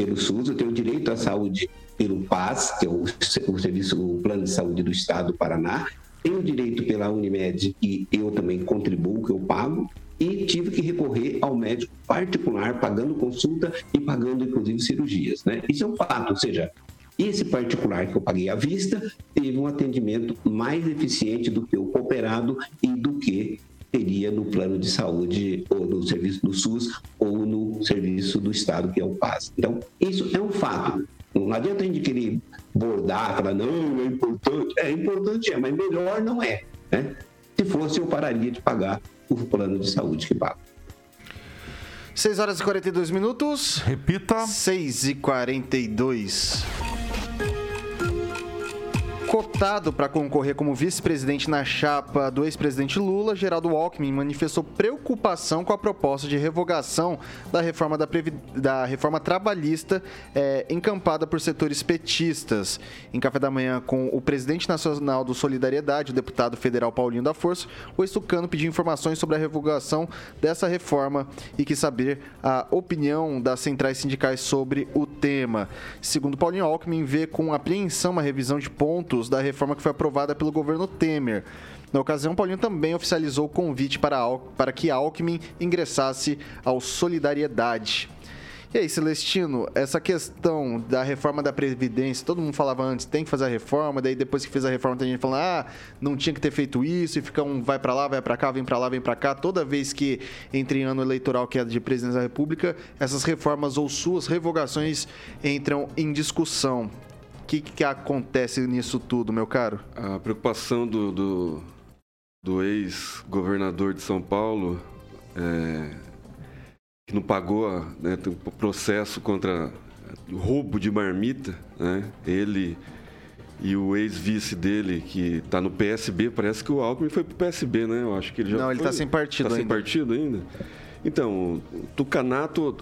pelo SUS, eu tenho direito à saúde pelo PAS, que é o, o serviço, o plano de saúde do Estado do Paraná, tenho direito pela Unimed, que eu também contribuo, que eu pago, e tive que recorrer ao médico particular, pagando consulta e pagando, inclusive, cirurgias. Né? Isso é um fato, ou seja, esse particular que eu paguei à vista teve um atendimento mais eficiente do que o cooperado e do que teria no plano de saúde ou no serviço do SUS ou no serviço do Estado, que é o PAS. Então, isso é um fato. Não adianta a gente querer bordar, falar, não, é importante. É importante, é, mas melhor não é. Né? Se fosse, eu pararia de pagar o plano de saúde que paga. 6 horas e 42 minutos. Repita. 6 e 42 cotado para concorrer como vice-presidente na chapa do ex-presidente Lula, Geraldo Alckmin manifestou preocupação com a proposta de revogação da reforma, da, da reforma trabalhista é, encampada por setores petistas. Em café da manhã com o presidente nacional do Solidariedade, o deputado federal Paulinho da Força, o estucano pediu informações sobre a revogação dessa reforma e quis saber a opinião das centrais sindicais sobre o tema. Segundo Paulinho Alckmin, vê com apreensão uma revisão de pontos da reforma que foi aprovada pelo governo Temer. Na ocasião, Paulinho também oficializou o convite para, para que Alckmin ingressasse ao Solidariedade. E aí, Celestino, essa questão da reforma da Previdência, todo mundo falava antes, tem que fazer a reforma, daí depois que fez a reforma tem gente falando, ah, não tinha que ter feito isso, e fica um vai para lá, vai para cá, vem para lá, vem para cá. Toda vez que entra em ano eleitoral que é de presidência da República, essas reformas ou suas revogações entram em discussão que, que acontece nisso tudo, meu caro? A preocupação do, do, do ex-governador de São Paulo, é, que não pagou né, um processo contra roubo de marmita, né? ele e o ex-vice dele, que está no PSB, parece que o Alckmin foi para o PSB, né? Eu acho que ele já Não, ele está sem partido tá ainda. sem partido ainda? Então, Tucanato,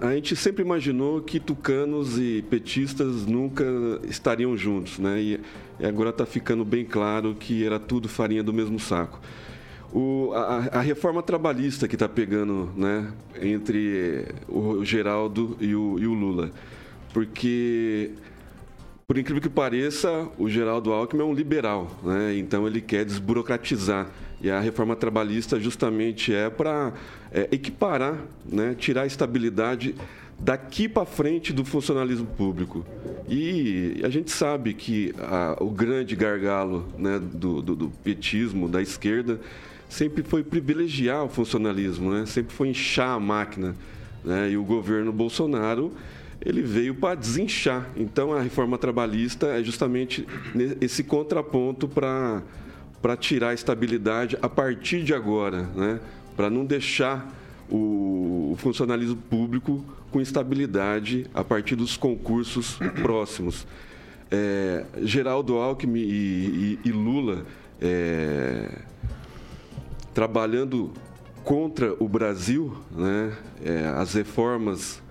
a gente sempre imaginou que tucanos e petistas nunca estariam juntos, né? E agora está ficando bem claro que era tudo farinha do mesmo saco. O, a, a, reforma trabalhista que está pegando né, entre o Geraldo e o, e o Lula. Porque por incrível que pareça, o Geraldo Alckmin é um liberal, né? então ele quer desburocratizar. E a reforma trabalhista justamente é para é, equiparar, né? tirar a estabilidade daqui para frente do funcionalismo público. E a gente sabe que a, o grande gargalo né, do, do, do, petismo, da esquerda, sempre foi privilegiar o funcionalismo, né? sempre foi inchar a máquina. Né? E o governo Bolsonaro ele veio para desinchar. Então a reforma trabalhista é justamente esse contraponto para para tirar a estabilidade a partir de agora, né? Para não deixar o, funcionalismo público com estabilidade a partir dos concursos próximos. É, Geraldo Alckmin e, e, e Lula é, trabalhando contra o Brasil, né? É, as reformas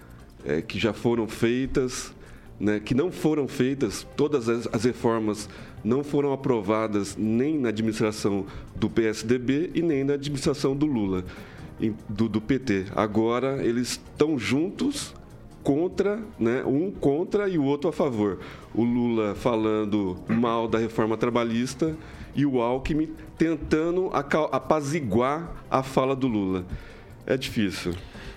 é, que já foram feitas, né, que não foram feitas, todas as, as, reformas não foram aprovadas nem na administração do PSDB e nem na administração do Lula, do, do PT. Agora eles estão juntos contra, né, um contra e o outro a favor. O Lula falando mal da reforma trabalhista e o Alckmin tentando apaziguar a fala do Lula. É difícil.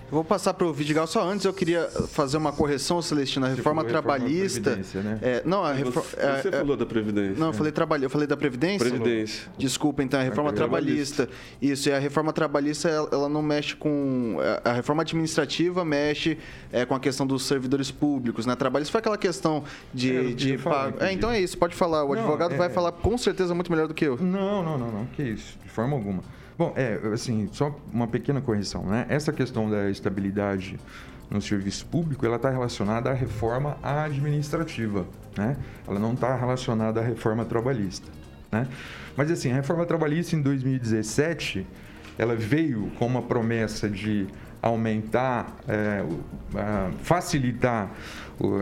Vou passar para o Vidigal. Só antes eu queria fazer uma correção, Celestino. A reforma tipo, trabalhista. Né? É, não, a reforma. Você, é, falou da Previdência. Não, eu falei, trabalho, eu falei da Previdência? Previdência. Desculpa, então, a reforma a trabalhista. trabalhista. Isso, e a reforma trabalhista, ela, ela, não mexe com. A reforma administrativa mexe é, com a questão dos servidores públicos, né? Trabalhista foi aquela questão de. É, de pago. É, então é isso, pode falar. O não, advogado vai é- falar com certeza muito melhor do que eu. Não, não, não, não. Que isso, de forma alguma. Bom, é, assim, só uma pequena correção, né? Essa questão da estabilidade no serviço público, ela está relacionada à reforma administrativa, né? Ela não está relacionada à reforma trabalhista, né? Mas assim, a reforma trabalhista em 2017, ela veio com uma promessa de aumentar, é, facilitar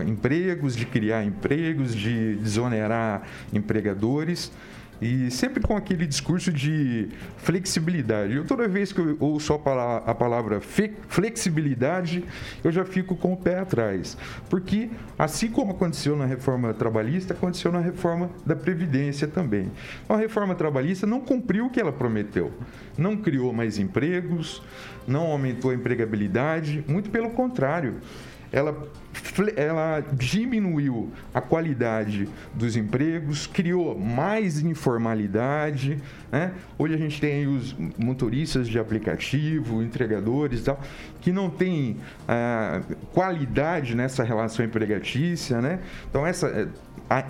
empregos, de criar empregos, de desonerar empregadores e sempre com aquele discurso de flexibilidade. Eu, toda vez que eu ouço a palavra, flexibilidade, eu já fico com o pé atrás. Porque, assim como aconteceu na reforma trabalhista, aconteceu na reforma da Previdência também. Então, a reforma trabalhista não cumpriu o que ela prometeu. Não criou mais empregos, não aumentou a empregabilidade, muito pelo contrário ela, ela diminuiu a qualidade dos empregos, criou mais informalidade. Né? Hoje a gente tem os motoristas de aplicativo, entregadores e tal, que não têm ah, qualidade nessa relação empregatícia. Né? Então, essa eh,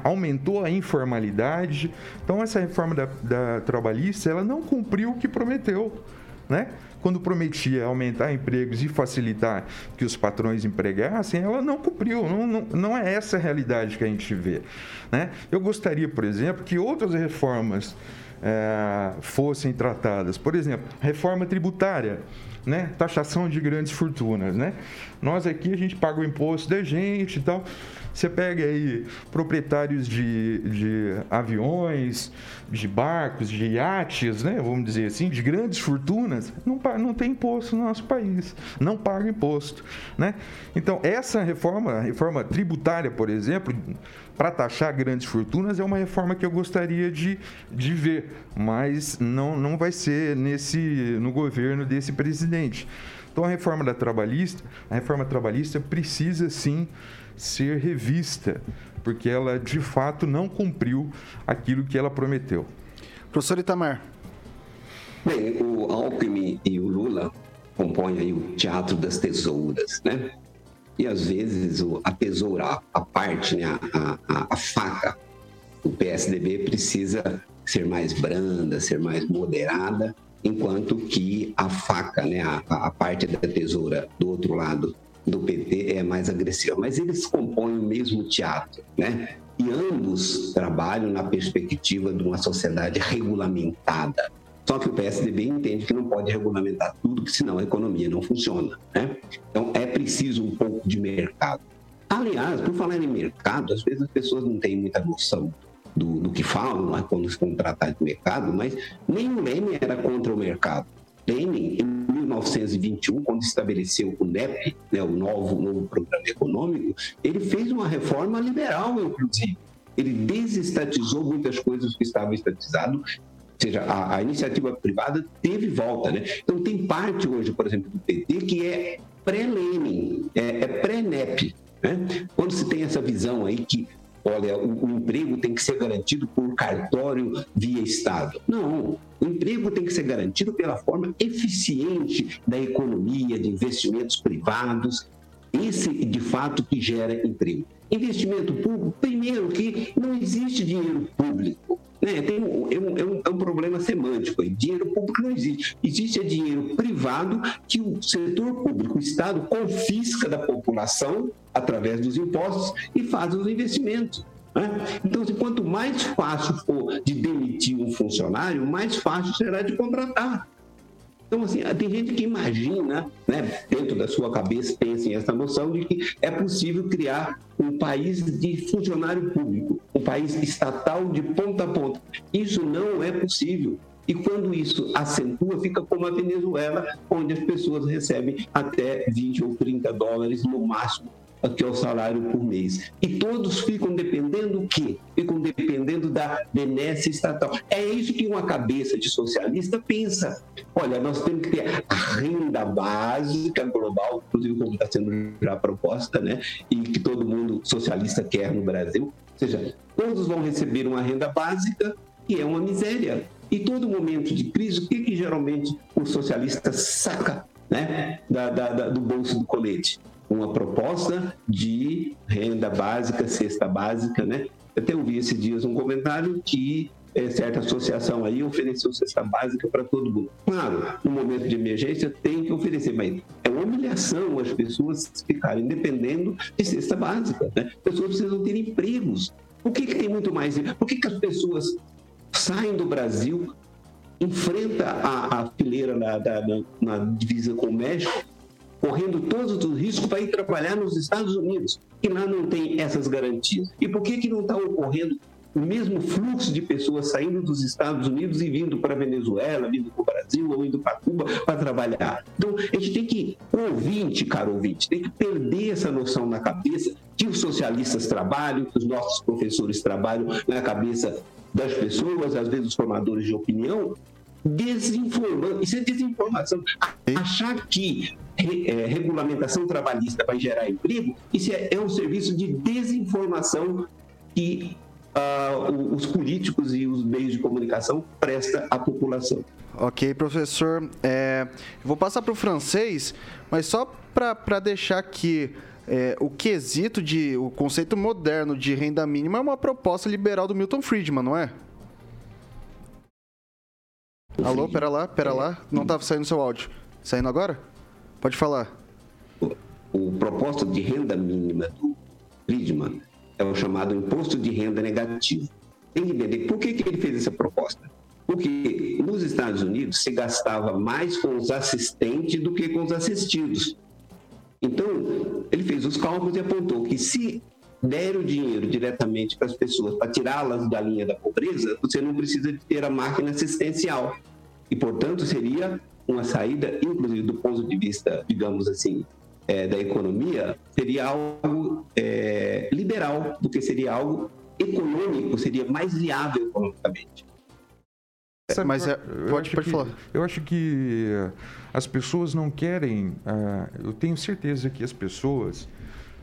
aumentou a informalidade. Então, essa reforma da, da trabalhista ela não cumpriu o que prometeu. Né? Quando prometia aumentar empregos e facilitar que os patrões empregassem, ela não cumpriu. Não, não, não é essa a realidade que a gente vê. Né? Eu gostaria, por exemplo, que outras reformas é, fossem tratadas. Por exemplo, reforma tributária. Né? Taxação de grandes fortunas, né? Nós aqui a gente paga o imposto da gente e tal. Você pega aí proprietários de, de aviões, de barcos, de iates, né? Vamos dizer assim, de grandes fortunas, não, não tem imposto no nosso país, não paga imposto, né? Então, essa reforma, a reforma tributária, por exemplo, para taxar grandes fortunas, é uma reforma que eu gostaria de, de ver, mas não, não vai ser nesse, no governo desse presidente. Então, a reforma da trabalhista, a reforma trabalhista precisa sim ser revista, porque ela de fato não cumpriu aquilo que ela prometeu. Professor Itamar. Bem, o Alckmin e o Lula compõem aí o teatro das tesouras, né? E às vezes a tesoura, a parte, né, a, a, a faca do PSDB precisa ser mais branda, ser mais moderada, enquanto que a faca, né, a, a parte da tesoura do outro lado do PT é mais agressiva, mas eles compõem o mesmo teatro, né? E ambos trabalham na perspectiva de uma sociedade regulamentada. Só que o PSDB entende que não pode regulamentar tudo, porque senão a economia não funciona, né? Então é preciso um pouco de mercado. Aliás, por falar em mercado, às vezes as pessoas não têm muita noção do, do que falam né, quando se tratar de mercado, mas nem o Leme era contra o mercado. Lenin, em 1921, quando estabeleceu o NEP, né, o novo, novo programa econômico, ele fez uma reforma liberal, inclusive. Ele desestatizou muitas coisas que estavam estatizadas, ou seja, a, a, iniciativa privada teve volta. Né? Então, tem parte hoje, por exemplo, do PT que é pré-Lenin, é, é pré-NEP. Né? Quando se tem essa visão aí que olha, o, o, emprego tem que ser garantido por cartório via Estado. Não, o emprego tem que ser garantido pela forma eficiente da economia, de investimentos privados. Esse, de fato, que gera emprego. Investimento público, primeiro que não existe dinheiro público. Né? Tem um, é, um, é, um, é problema semântico. Dinheiro público não existe. Existe dinheiro privado que o setor público, o Estado, confisca da população através dos impostos e faz os investimentos. Né? Então, assim, quanto mais fácil for de demitir um funcionário, mais fácil será de contratar. Então, assim, tem gente que imagina, né, dentro da sua cabeça, tem assim, essa noção de que é possível criar um país de funcionário público, um país estatal de ponta a ponta. Isso não é possível. E quando isso acentua, fica como a Venezuela, onde as pessoas recebem até 20 ou 30 dólares no máximo que é o salário por mês. E todos ficam dependendo do quê? Ficam dependendo da benesse estatal. É isso que uma cabeça de socialista pensa. Olha, nós temos que ter a renda básica global, inclusive como está sendo já proposta, né? E que todo mundo socialista quer no Brasil. Ou seja, todos vão receber uma renda básica que é uma miséria. E todo momento de crise, o que, que geralmente o socialista saca né, da, da, da, do bolso do colete? Uma proposta de renda básica, cesta básica, né? Até ouvi esses dias um comentário que é, certa associação aí ofereceu cesta básica para todo mundo. Claro, no momento de emergência tem que oferecer, mas é uma humilhação as pessoas ficarem dependendo de cesta básica. Né? As pessoas precisam ter empregos. Por que, que tem muito mais? Por que, que as pessoas saem do Brasil, enfrenta a, a fileira na, na, na divisa com o México, correndo todos os riscos para ir trabalhar nos Estados Unidos, que lá não tem essas garantias. E por que, que não está ocorrendo o mesmo fluxo de pessoas saindo dos Estados Unidos e vindo para a Venezuela, vindo para o Brasil ou indo para Cuba para trabalhar. Então, a gente tem que, ouvinte, caro ouvinte, tem que perder essa noção na cabeça que os socialistas trabalham, que os nossos professores trabalham na cabeça das pessoas, às vezes os formadores de opinião, desinformando. Isso é desinformação. Achar que é, regulamentação trabalhista vai gerar emprego, isso é, é um serviço de desinformação que uh, os políticos e os meios de comunicação presta à população. Ok, professor. É, vou passar para o francês, mas só para deixar aqui é, o quesito de. o conceito moderno de renda mínima é uma proposta liberal do Milton Friedman, não é? Alô, pera lá, pera lá. Não estava saindo seu áudio. Saindo agora? Pode falar. O, o proposta de renda mínima do Friedman é o chamado imposto de renda negativo. Tem que entender por que, que ele fez essa proposta. Porque nos Estados Unidos se gastava mais com os assistentes do que com os assistidos. Então, ele fez os cálculos e apontou que se der o dinheiro diretamente para as pessoas, para tirá-las da linha da pobreza, você não precisa de ter a máquina assistencial. E, portanto, seria uma saída, inclusive do ponto de vista, digamos assim, é, da economia seria algo é, liberal do que seria algo econômico, seria mais viável economicamente. Mas é, pode, pode que, falar. Eu acho que eh, as pessoas não querem. Uh, eu tenho certeza que as pessoas,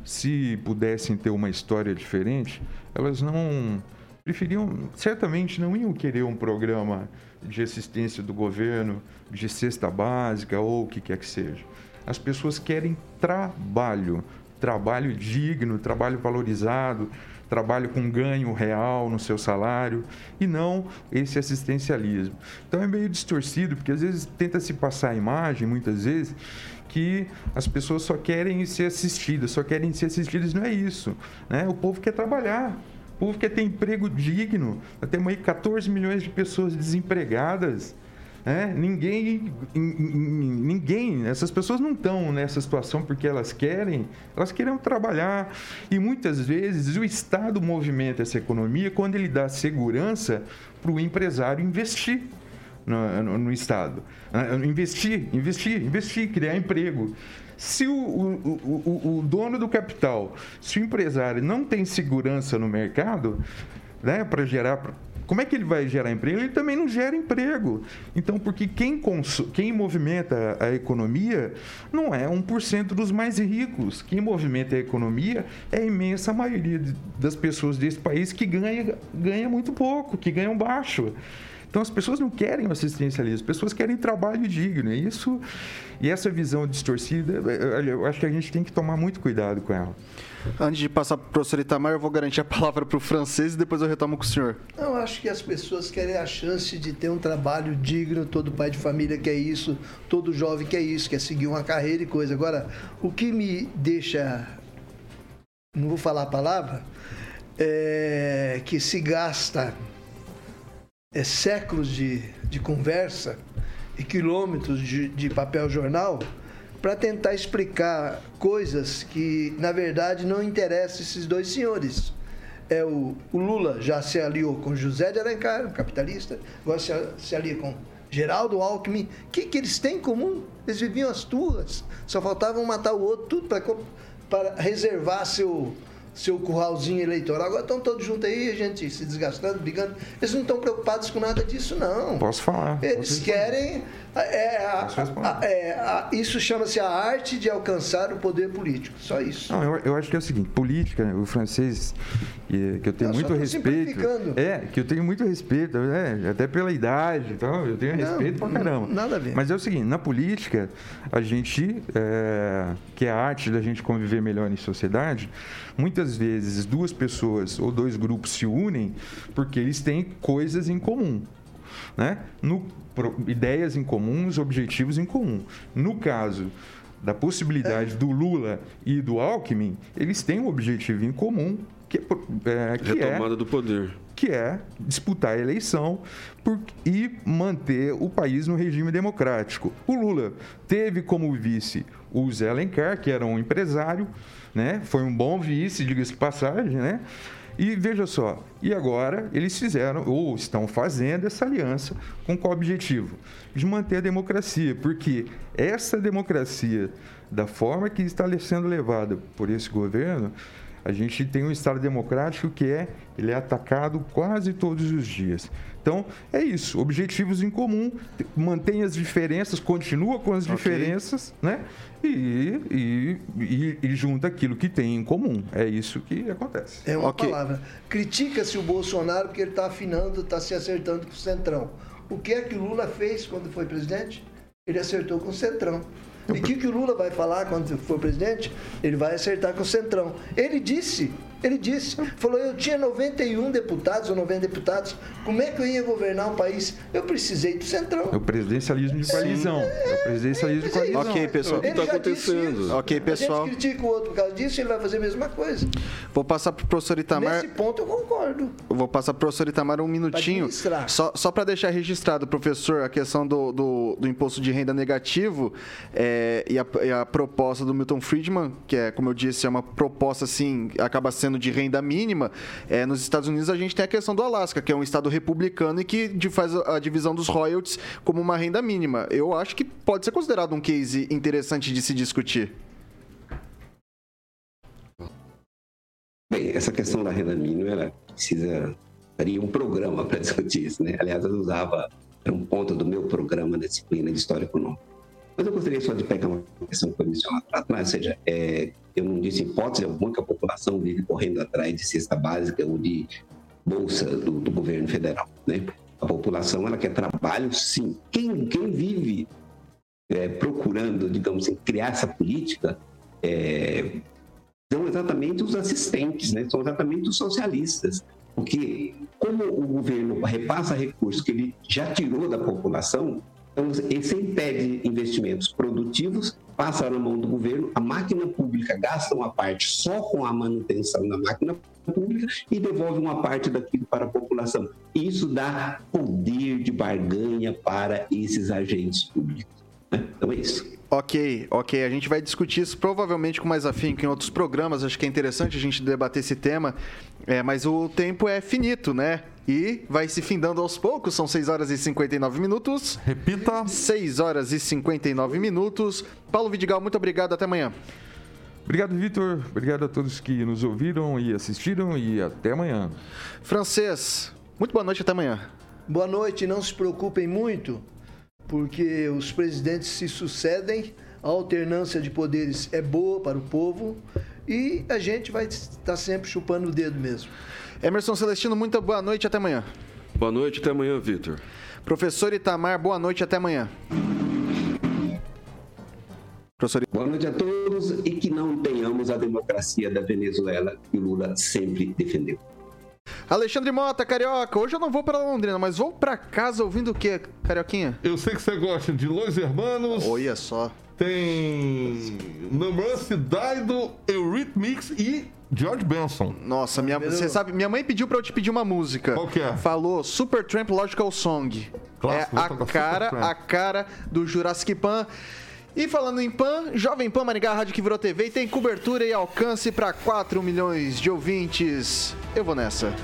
se pudessem ter uma história diferente, elas não preferiam, certamente não iam querer um programa de assistência do governo, de cesta básica ou o que quer que seja. As pessoas querem trabalho, trabalho digno, trabalho valorizado, trabalho com ganho real no seu salário e não esse assistencialismo. Então é meio distorcido, porque às vezes tenta se passar a imagem, muitas vezes, que as pessoas só querem ser assistidas, só querem ser assistidas, não é isso. Né? O povo quer trabalhar. O povo quer ter emprego digno. Nós temos aí 14 milhões de pessoas desempregadas. É, ninguém, ninguém, essas pessoas não estão nessa situação porque elas querem, elas querem trabalhar. E muitas vezes o Estado movimenta essa economia quando ele dá segurança para o empresário investir no, no, no, Estado. É, investir, investir, investir, criar emprego. Se o, o, o, o dono do capital, se o empresário não tem segurança no mercado, né, para gerar como é que ele vai gerar emprego? Ele também não gera emprego. Então, porque quem, quem movimenta a economia não é 1% dos mais ricos. Quem movimenta a economia é a imensa maioria das pessoas desse país que ganha, ganha muito pouco, que ganham baixo. Então as pessoas não querem o assistencialismo, as pessoas querem trabalho digno. E isso e essa visão distorcida, eu acho que a gente tem que tomar muito cuidado com ela. Antes de passar para o professor Itamar, eu vou garantir a palavra para o francês e depois eu retomo com o senhor. Eu acho que as pessoas querem a chance de ter um trabalho digno, todo pai de família quer isso, todo jovem quer isso, quer seguir uma carreira e coisa. Agora, o que me deixa. Não vou falar a palavra, é que se gasta é, séculos de, de conversa e quilômetros de, de papel jornal para tentar explicar coisas que, na verdade, não interessam esses dois senhores. É o, o Lula já se aliou com José de Alencar, capitalista, agora se, se alia com Geraldo Alckmin. O que, que eles têm em comum? Eles viviam as turras, só faltavam matar o outro, tudo para reservar seu, seu curralzinho eleitoral. Agora estão todos juntos aí, a gente se desgastando, brigando. Eles não estão preocupados com nada disso, não. Posso falar. Eles querem. É, a, a, é, a, isso chama-se a arte de alcançar o poder político. Só isso. Não, eu, eu acho que é o seguinte: política, o francês, que, que eu tenho eu muito respeito. É, que eu tenho muito respeito, é, até pela idade então, eu tenho não, respeito pra caramba. Nada a ver. Mas é o seguinte: na política, a gente, é, que é a arte da gente conviver melhor em sociedade, muitas vezes duas pessoas ou dois grupos se unem porque eles têm coisas em comum. Né? No, ideias em comuns, objetivos em comum. No caso da possibilidade do Lula e do Alckmin, eles têm um objetivo em comum, que, é, que Retomada é, do poder. Que é disputar a eleição por, e manter o país no regime democrático. O Lula teve como vice o Zé Alencar, que era um empresário, né? foi um bom vice, diga-se passagem, né? E veja só, e agora eles fizeram, ou estão fazendo essa aliança com qual objetivo? De manter a democracia, porque essa democracia, da forma que está sendo levada por esse governo, a gente tem um Estado democrático que é, ele é atacado quase todos os dias. Então, é isso. Objetivos em comum, mantém as diferenças, continua com as okay. diferenças, né? E, e, e, e, junta aquilo que tem em comum. É isso que acontece. É uma okay. palavra. Critica-se o Bolsonaro porque ele está afinando, está se acertando com o Centrão. O que é que o Lula fez quando foi presidente? Ele acertou com o Centrão. E o que, que o Lula vai falar quando for presidente? Ele vai acertar com o Centrão. Ele disse ele disse, falou, eu tinha 91 deputados ou 90 deputados, como é que eu ia governar um país? Eu precisei do Centrão. É o presidencialismo de coalizão. É, é o presidencialismo de é coalizão. Ok, pessoal. O que está acontecendo? Ok, pessoal. A gente critica o outro por causa disso, ele vai fazer a mesma coisa. Vou passar para o professor Itamar. Nesse ponto eu concordo. Eu vou passar para o professor Itamar um minutinho. Só, só para deixar registrado, professor, a questão do, do, do imposto de renda negativo é, e, a, e a proposta do Milton Friedman, que é, como eu disse, é uma proposta assim, acaba sendo de renda mínima, é, nos Estados Unidos a gente tem a questão do Alasca, que é um estado republicano e que faz a divisão dos royalties como uma renda mínima. Eu acho que pode ser considerado um case interessante de se discutir. Bem, essa questão da renda mínima, ela precisa faria um programa para discutir isso, né? Aliás, eu usava era um ponto do meu programa da disciplina de História Econômica. Mas eu gostaria só de pegar uma questão que foi mencionada lá atrás, ou seja, é, eu não disse hipótese alguma que a população vive correndo atrás de cesta básica ou de bolsa do, do governo federal, né? A população, ela quer trabalho, sim. Quem, quem vive é, procurando, digamos assim, criar essa política é, são exatamente os assistentes, né? são exatamente os socialistas. Porque, como o governo repassa recursos que ele já tirou da população, então, esse impede investimentos produtivos, passa na mão do governo, a máquina pública gasta uma parte só com a manutenção da máquina pública e devolve uma parte daquilo para a população. Isso dá poder de barganha para esses agentes públicos. Né? Então é isso. Ok, ok. A gente vai discutir isso provavelmente com mais afinco em outros programas. Acho que é interessante a gente debater esse tema. É, mas o tempo é finito, né? E vai se findando aos poucos. São 6 horas e 59 minutos. Repita. 6 horas e 59 minutos. Paulo Vidigal, muito obrigado. Até amanhã. Obrigado, Vitor. Obrigado a todos que nos ouviram e assistiram. E até amanhã. Francês, muito boa noite. Até amanhã. Boa noite. Não se preocupem muito porque os presidentes se sucedem, a alternância de poderes é boa para o povo e a gente vai estar sempre chupando o dedo mesmo. Emerson Celestino, muito boa noite, até amanhã. Boa noite, até amanhã, Vitor. Professor Itamar, boa noite, até amanhã. Professor... Boa noite a todos e que não tenhamos a democracia da Venezuela que o Lula sempre defendeu. Alexandre Mota, Carioca. Hoje eu não vou para Londrina, mas vou para casa ouvindo o quê, Carioquinha? Eu sei que você gosta de Los Hermanos. Olha só. Tem Numance Daido, Eurythmics e George Benson. Nossa, minha, você sabe, minha mãe pediu para eu te pedir uma música. Qual que é? Falou Super Tramp Logical Song. Clássico, é a cara, a cara do Jurassic Pan. E falando em PAN, Jovem Pan Maringá, rádio que virou TV e tem cobertura e alcance para 4 milhões de ouvintes. Eu vou nessa.